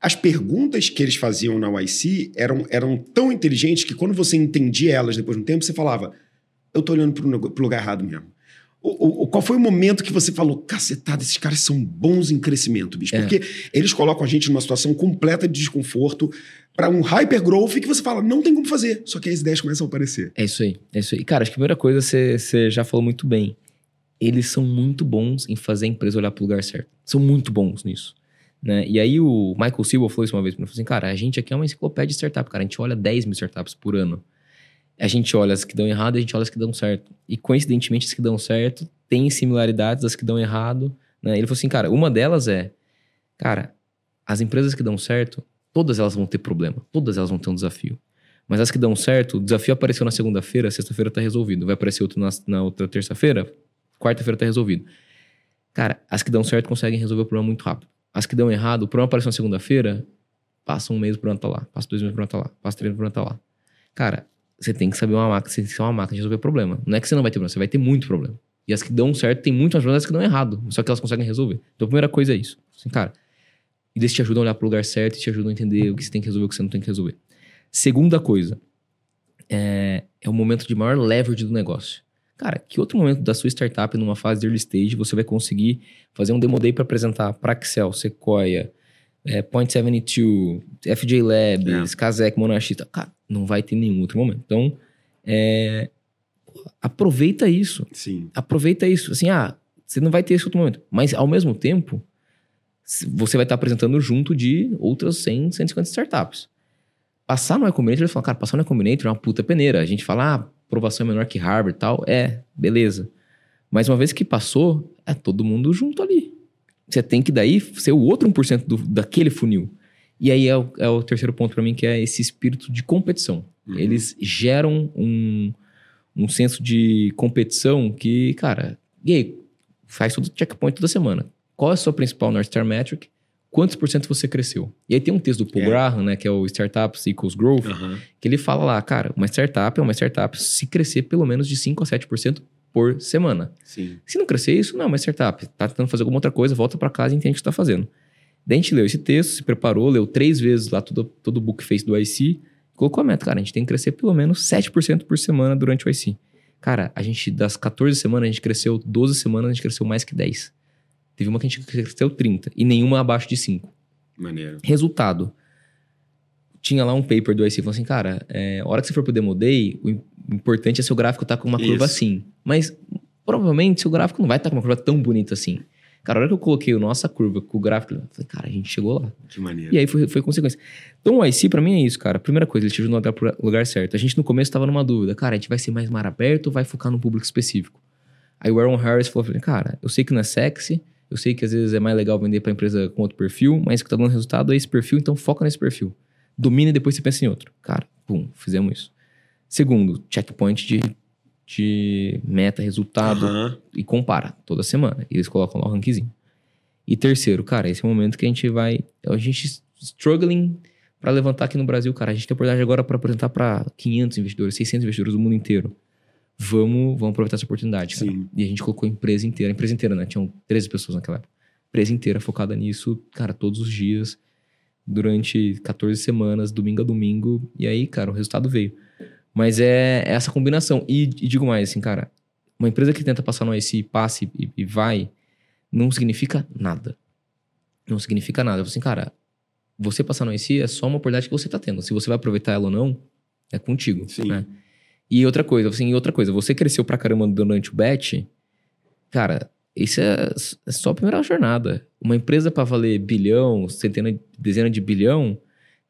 as perguntas que eles faziam na YC eram, eram tão inteligentes que quando você entendia elas depois de um tempo, você falava: eu tô olhando pro, pro lugar errado mesmo. O, o- qual foi o momento que você falou, cacetada, esses caras são bons em crescimento, bicho? É. Porque eles colocam a gente numa situação completa de desconforto. para um hypergrowth que você fala, não tem como fazer. Só que as ideias começam a aparecer. É isso aí, é isso aí. Cara, acho que a primeira coisa você, já falou muito bem. Eles são muito bons em fazer a empresa olhar para o lugar certo. São muito bons nisso. Né? E aí o Michael Silva falou isso uma vez para mim, falou assim, cara, a gente aqui é uma enciclopédia de startup, cara, a gente olha 10 mil startups por ano. A gente olha as que dão errado e a gente olha as que dão certo. E coincidentemente as que dão certo têm similaridades das que dão errado. Né? Ele falou assim, cara, uma delas é, cara, as empresas que dão certo, todas elas vão ter problema, todas elas vão ter um desafio. Mas as que dão certo, o desafio apareceu na segunda-feira, sexta-feira tá resolvido. Vai aparecer outro na, na outra terça-feira, quarta-feira tá resolvido. Cara, as que dão certo conseguem resolver o problema muito rápido. As que dão errado, o problema apareceu na segunda-feira, passa um mês o problema tá lá, passa dois meses o problema tá lá, passa três meses o problema tá lá. Cara, você tem que saber uma máquina, você tem que ser uma máquina de resolver problema. Não é que você não vai ter problema, você vai ter muito problema. E as que dão certo tem muito mais problemas que dão errado, só que elas conseguem resolver. Então a primeira coisa é isso. Assim, cara, eles te ajudam a olhar para o lugar certo e te ajudam a entender o que você tem que resolver e o que você não tem que resolver. Segunda coisa, é, é o momento de maior leverage do negócio. Cara, que outro momento da sua startup, numa fase de early stage, você vai conseguir fazer um demo day para apresentar para Excel, Sequoia, é, Point 72, FJ Labs, é. Kazek, Monarchista. Cara, não vai ter nenhum outro momento. Então, é, aproveita isso. Sim. Aproveita isso. Assim, ah, você não vai ter esse outro momento. Mas, ao mesmo tempo, você vai estar apresentando junto de outras 100, 150 startups. Passar no E Combinator, ele fala, cara, passar no E Combinator é uma puta peneira. A gente fala, ah, aprovação é menor que Harvard e tal. É, beleza. Mas uma vez que passou, é todo mundo junto ali. Você tem que daí ser o outro 1% do, daquele funil. E aí é o, é o terceiro ponto para mim, que é esse espírito de competição. Uhum. Eles geram um, um senso de competição que, cara, e aí, faz todo checkpoint toda semana. Qual é a sua principal North Star Metric? quantos por cento você cresceu. E aí tem um texto do Paul é. Graham, né, que é o Startups Equals Growth, uhum. que ele fala lá, cara, uma startup é uma startup se crescer pelo menos de 5 a 7% por semana. Sim. Se não crescer isso, não uma startup. Tá tentando fazer alguma outra coisa, volta para casa e entende o que está fazendo. Daí a gente leu esse texto, se preparou, leu três vezes lá todo, todo o book face do IC, colocou a meta, cara, a gente tem que crescer pelo menos 7% por semana durante o IC. Cara, a gente, das 14 semanas, a gente cresceu 12 semanas, a gente cresceu mais que 10. Teve uma que a gente cresceu 30 e nenhuma abaixo de 5. Maneiro. Resultado. Tinha lá um paper do IC falando assim, cara, é, a hora que você for pro Demo Day, o importante é seu gráfico estar tá com uma Isso. curva assim. Mas provavelmente seu gráfico não vai estar tá com uma curva tão bonita assim. Cara, a hora que eu coloquei a nossa curva com o gráfico, eu falei, cara, a gente chegou lá. Que maneiro. E aí foi, foi consequência. Então o IC pra mim é isso, cara. Primeira coisa, ele te ajuda pro lugar certo. A gente no começo tava numa dúvida, cara, a gente vai ser mais mar aberto ou vai focar no público específico? Aí o Aaron Harris falou, cara, eu sei que não é sexy, eu sei que às vezes é mais legal vender para empresa com outro perfil, mas o que tá dando resultado é esse perfil, então foca nesse perfil. Domina e depois você pensa em outro. Cara, pum, fizemos isso. Segundo, checkpoint de, de meta, resultado uhum. e compara toda semana. E eles colocam lá o rankzinho. E terceiro, cara, esse é o momento que a gente vai. A gente struggling para levantar aqui no Brasil, cara. A gente tem oportunidade agora para apresentar para 500 investidores, 600 investidores do mundo inteiro vamos, vamos aproveitar essa oportunidade, cara. Sim. E a gente colocou a empresa inteira, a empresa inteira, né? Tinham 13 pessoas naquela época. Empresa inteira focada nisso, cara, todos os dias, durante 14 semanas, domingo a domingo. E aí, cara, o resultado veio. Mas é, é essa combinação. E, e, digo mais, assim, cara, uma empresa que tenta passar no IC, passe e, e vai, não significa nada. Não significa nada. Assim, cara, você passar no IC é só uma oportunidade que você tá tendo. Se você vai aproveitar ela ou não, é contigo, Sim. né? E outra coisa, assim, outra coisa, você cresceu pra caramba durante o bet, cara, isso é, é só a primeira jornada. Uma empresa para valer bilhão, centena, dezena de bilhão,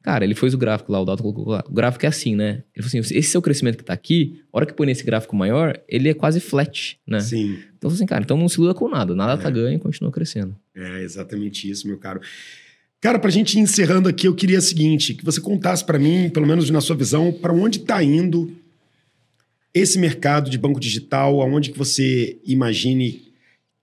cara, ele fez o gráfico lá, o Dalton colocou lá. O gráfico é assim, né? Ele falou assim: esse seu crescimento que tá aqui, a hora que põe nesse gráfico maior, ele é quase flat, né? Sim. Então, assim, cara, então não se iluda com nada. Nada tá é. tá ganho e continua crescendo. É exatamente isso, meu caro. Cara, pra gente ir encerrando aqui, eu queria o seguinte: que você contasse para mim, pelo menos na sua visão, para onde tá indo esse mercado de banco digital, aonde que você imagine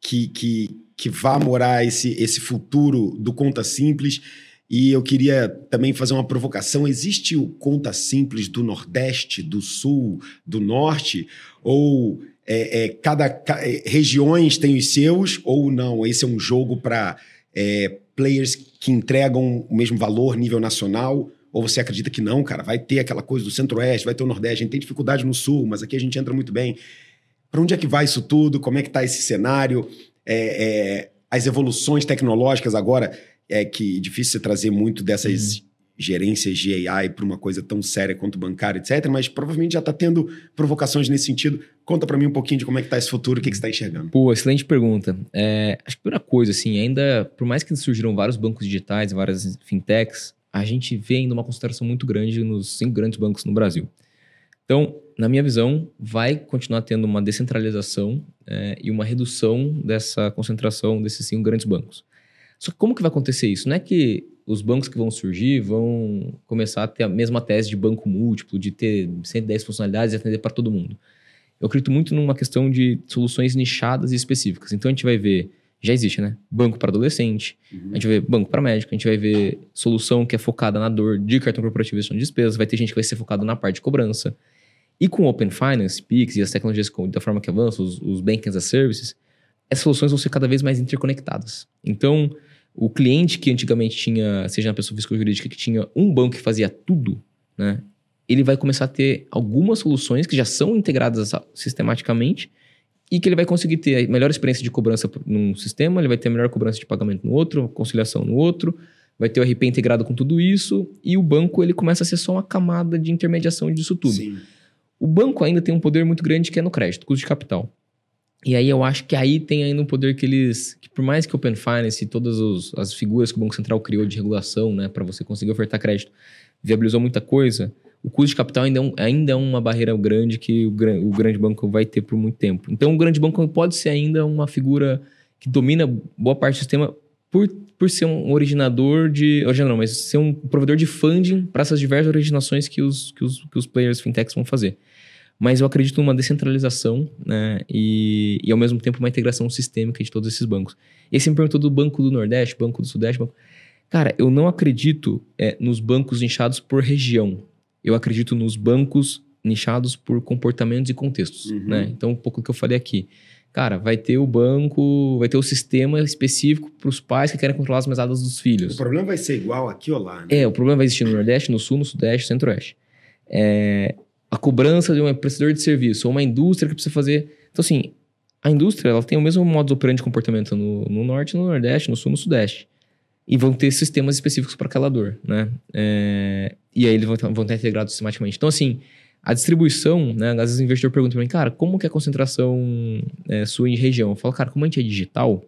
que, que, que vá morar esse, esse futuro do Conta Simples? E eu queria também fazer uma provocação. Existe o Conta Simples do Nordeste, do Sul, do Norte? Ou é, é, cada é, regiões tem os seus, ou não? Esse é um jogo para é, players que entregam o mesmo valor nível nacional? Ou você acredita que não, cara, vai ter aquela coisa do centro-oeste, vai ter o nordeste, a gente tem dificuldade no sul, mas aqui a gente entra muito bem. Para onde é que vai isso tudo? Como é que está esse cenário? É, é, as evoluções tecnológicas agora, é que é difícil você trazer muito dessas gerências de AI para uma coisa tão séria quanto bancária, etc. Mas provavelmente já está tendo provocações nesse sentido. Conta para mim um pouquinho de como é que está esse futuro, o que, que você está enxergando. Pô, excelente pergunta. É, acho que a primeira coisa, assim, ainda, por mais que surgiram vários bancos digitais, várias fintechs, a gente vê ainda uma concentração muito grande nos cinco grandes bancos no Brasil. Então, na minha visão, vai continuar tendo uma descentralização é, e uma redução dessa concentração desses cinco grandes bancos. Só que como que vai acontecer isso? Não é que os bancos que vão surgir vão começar a ter a mesma tese de banco múltiplo, de ter 110 funcionalidades e atender para todo mundo. Eu acredito muito numa questão de soluções nichadas e específicas. Então a gente vai ver, já existe, né? Banco para adolescente, uhum. a gente vai ver banco para médico, a gente vai ver solução que é focada na dor de cartão corporativo e de despesas, vai ter gente que vai ser focada na parte de cobrança. E com Open Finance, Pix e as tecnologias da forma que avançam, os, os Banking as a Services, essas soluções vão ser cada vez mais interconectadas. Então, o cliente que antigamente tinha, seja na pessoa física ou jurídica, que tinha um banco que fazia tudo, né? Ele vai começar a ter algumas soluções que já são integradas sistematicamente e que ele vai conseguir ter a melhor experiência de cobrança num sistema, ele vai ter a melhor cobrança de pagamento no outro, conciliação no outro, vai ter o RP integrado com tudo isso e o banco ele começa a ser só uma camada de intermediação disso tudo. Sim. O banco ainda tem um poder muito grande que é no crédito, custo de capital. E aí eu acho que aí tem ainda um poder que eles, que por mais que o Open Finance e todas os, as figuras que o Banco Central criou de regulação, né, para você conseguir ofertar crédito, viabilizou muita coisa, o custo de capital ainda é, um, ainda é uma barreira grande que o, o, grande banco vai ter por muito tempo. Então o grande banco pode ser ainda uma figura que domina boa parte do sistema por, por ser um originador de. Originador não, mas ser um provedor de funding para essas diversas originações que os, que os, que os players fintechs vão fazer mas eu acredito numa descentralização né, e, e, ao mesmo tempo, uma integração sistêmica de todos esses bancos. E você me perguntou do Banco do Nordeste, Banco do Sudeste. Banco... Cara, eu não acredito é, nos bancos nichados por região. Eu acredito nos bancos nichados por comportamentos e contextos. Uhum. Né? Então, um pouco do que eu falei aqui. Cara, vai ter o banco, vai ter o sistema específico para os pais que querem controlar as mesadas dos filhos. O problema vai ser igual aqui ou lá, né? É, o problema vai existir no Nordeste, no Sul, no Sudeste, Centro-Oeste. É, a cobrança de um prestador de serviço ou uma indústria que precisa fazer. Então, assim, a indústria ela tem o mesmo modo operante de comportamento no, no norte, no nordeste, no sul, no sudeste. E vão ter sistemas específicos para aquela dor, né? É, e aí eles vão, vão estar integrados sistematicamente. Então, assim, a distribuição, né? Às vezes o investidor pergunta para mim, cara, como que é a concentração é, sua em região? Eu falo, cara, como a gente é digital,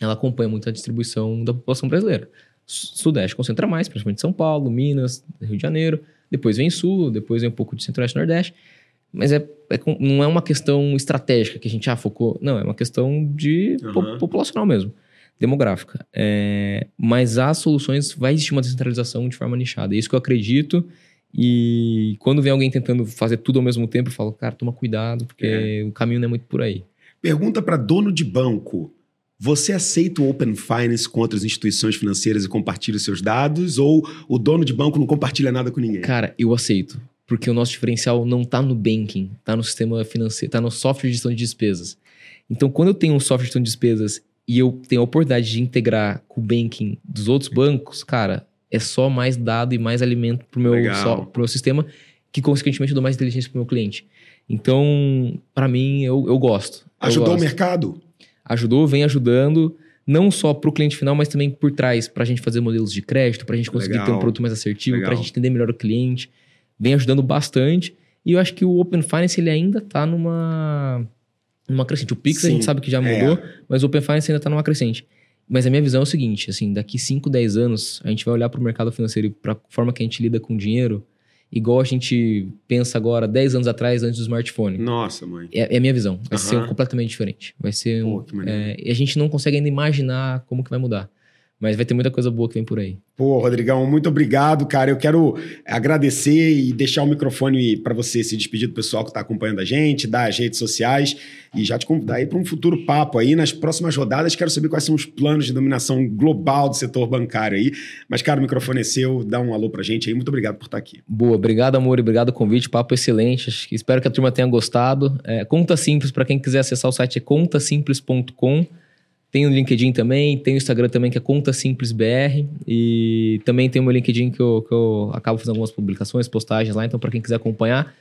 ela acompanha muito a distribuição da população brasileira. Sudeste concentra mais, principalmente São Paulo, Minas, Rio de Janeiro. Depois vem Sul, depois vem um pouco de Centro-Oeste e Nordeste. Mas é, é, não é uma questão estratégica que a gente ah, focou. Não, é uma questão de uhum. po populacional mesmo, demográfica. É, mas as soluções, vai existir uma descentralização de forma nichada. É isso que eu acredito. E quando vem alguém tentando fazer tudo ao mesmo tempo, eu falo, cara, toma cuidado, porque é. o caminho não é muito por aí. Pergunta para dono de banco. Você aceita o Open Finance com outras instituições financeiras e compartilha os seus dados? Ou o dono de banco não compartilha nada com ninguém? Cara, eu aceito. Porque o nosso diferencial não está no banking, está no sistema financeiro, está no software de gestão de despesas. Então, quando eu tenho um software de gestão de despesas e eu tenho a oportunidade de integrar com o banking dos outros bancos, cara, é só mais dado e mais alimento para o meu, meu sistema, que consequentemente eu dou mais inteligência para o meu cliente. Então, para mim, eu, eu gosto. Ajudou eu gosto. o mercado? ajudou, vem ajudando, não só para o cliente final, mas também por trás, para a gente fazer modelos de crédito, para a gente conseguir Legal. ter um produto mais assertivo, para a gente entender melhor o cliente. Vem ajudando bastante. E eu acho que o Open Finance ele ainda está numa, numa crescente. O Pix Sim, a gente sabe que já mudou, é. mas o Open Finance ainda está numa crescente. Mas a minha visão é o seguinte, assim, daqui 5, 10 anos, a gente vai olhar para o mercado financeiro e para a forma que a gente lida com o dinheiro igual a gente pensa agora, 10 anos atrás, antes do smartphone. Nossa, mãe. É, é a minha visão. Vai uhum. ser completamente diferente. Vai ser Pô, um, é, E a gente não consegue ainda imaginar como que vai mudar. Mas vai ter muita coisa boa que vem por aí. Pô, Rodrigão, muito obrigado, cara. Eu quero agradecer e deixar o microfone para você se despedir do pessoal que está acompanhando a gente, das redes sociais e já te convidar aí para um futuro papo aí. Nas próximas rodadas, quero saber quais são os planos de dominação global do setor bancário aí. Mas, cara, o microfone é seu, dá um alô para a gente aí. Muito obrigado por estar aqui. Boa, obrigado, amor, obrigado o convite. Papo excelente. Espero que a turma tenha gostado. É, conta Simples, para quem quiser acessar o site, é contasimples.com. Tem o LinkedIn também, tem o Instagram também, que é Conta Simples BR. E também tem o meu LinkedIn que eu, que eu acabo fazendo algumas publicações, postagens lá. Então, para quem quiser acompanhar.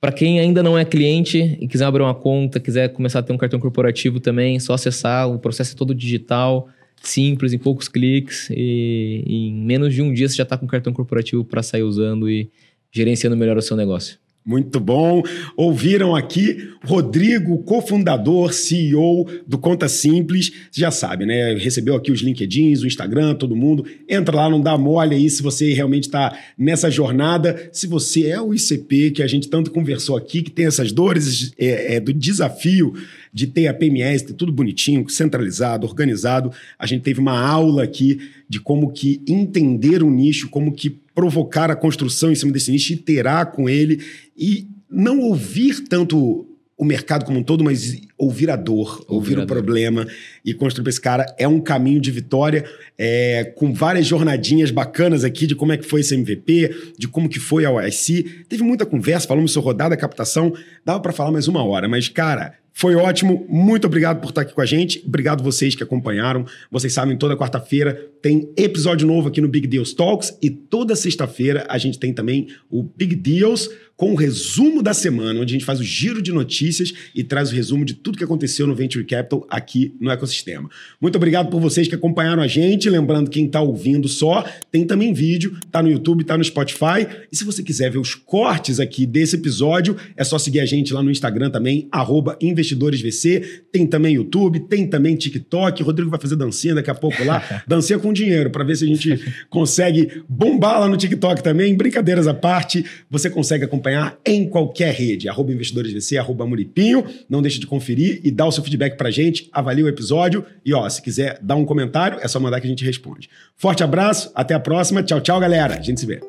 Para quem ainda não é cliente e quiser abrir uma conta, quiser começar a ter um cartão corporativo também, só acessar. O processo é todo digital. simples, em poucos cliques e em menos de um dia você já está com cartão corporativo para sair usando e gerenciando melhor o seu negócio. Muito bom. Ouviram aqui Rodrigo, cofundador, CEO do Conta Simples. Você já sabe, né? Recebeu aqui os LinkedIns, o Instagram, todo mundo. Entra lá, não dá mole aí se você realmente está nessa jornada. Se você é o ICP, que a gente tanto conversou aqui, que tem essas dores é, é, do desafio de ter a PMS, ter tudo bonitinho, centralizado, organizado. A gente teve uma aula aqui de como que entender o nicho, como que provocar a construção em cima desse nicho, iterar com ele e não ouvir tanto o mercado como um todo, mas ouvir a dor, ouvir, ouvir o dor. problema e construir esse cara é um caminho de vitória, é, com várias jornadinhas bacanas aqui de como é que foi esse MVP, de como que foi a OIC. Teve muita conversa, falamos sobre rodada, captação, dava para falar mais uma hora, mas cara, foi ótimo. Muito obrigado por estar aqui com a gente. Obrigado vocês que acompanharam. Vocês sabem, toda quarta-feira tem episódio novo aqui no Big Deals Talks e toda sexta-feira a gente tem também o Big Deals com o resumo da semana, onde a gente faz o giro de notícias e traz o resumo de tudo que aconteceu no Venture Capital aqui no ecossistema. Muito obrigado por vocês que acompanharam a gente. Lembrando, quem está ouvindo só, tem também vídeo, tá no YouTube, tá no Spotify. E se você quiser ver os cortes aqui desse episódio, é só seguir a gente lá no Instagram também, investidoresvc. Tem também YouTube, tem também TikTok. O Rodrigo vai fazer dancinha daqui a pouco lá. dancinha com dinheiro, para ver se a gente consegue bombar lá no TikTok também. Brincadeiras à parte, você consegue acompanhar acompanhar em qualquer rede, arroba investidoresvc, arroba Muripinho. Não deixe de conferir e dar o seu feedback pra gente, avalie o episódio e ó, se quiser dar um comentário, é só mandar que a gente responde. Forte abraço, até a próxima. Tchau, tchau, galera. A gente se vê.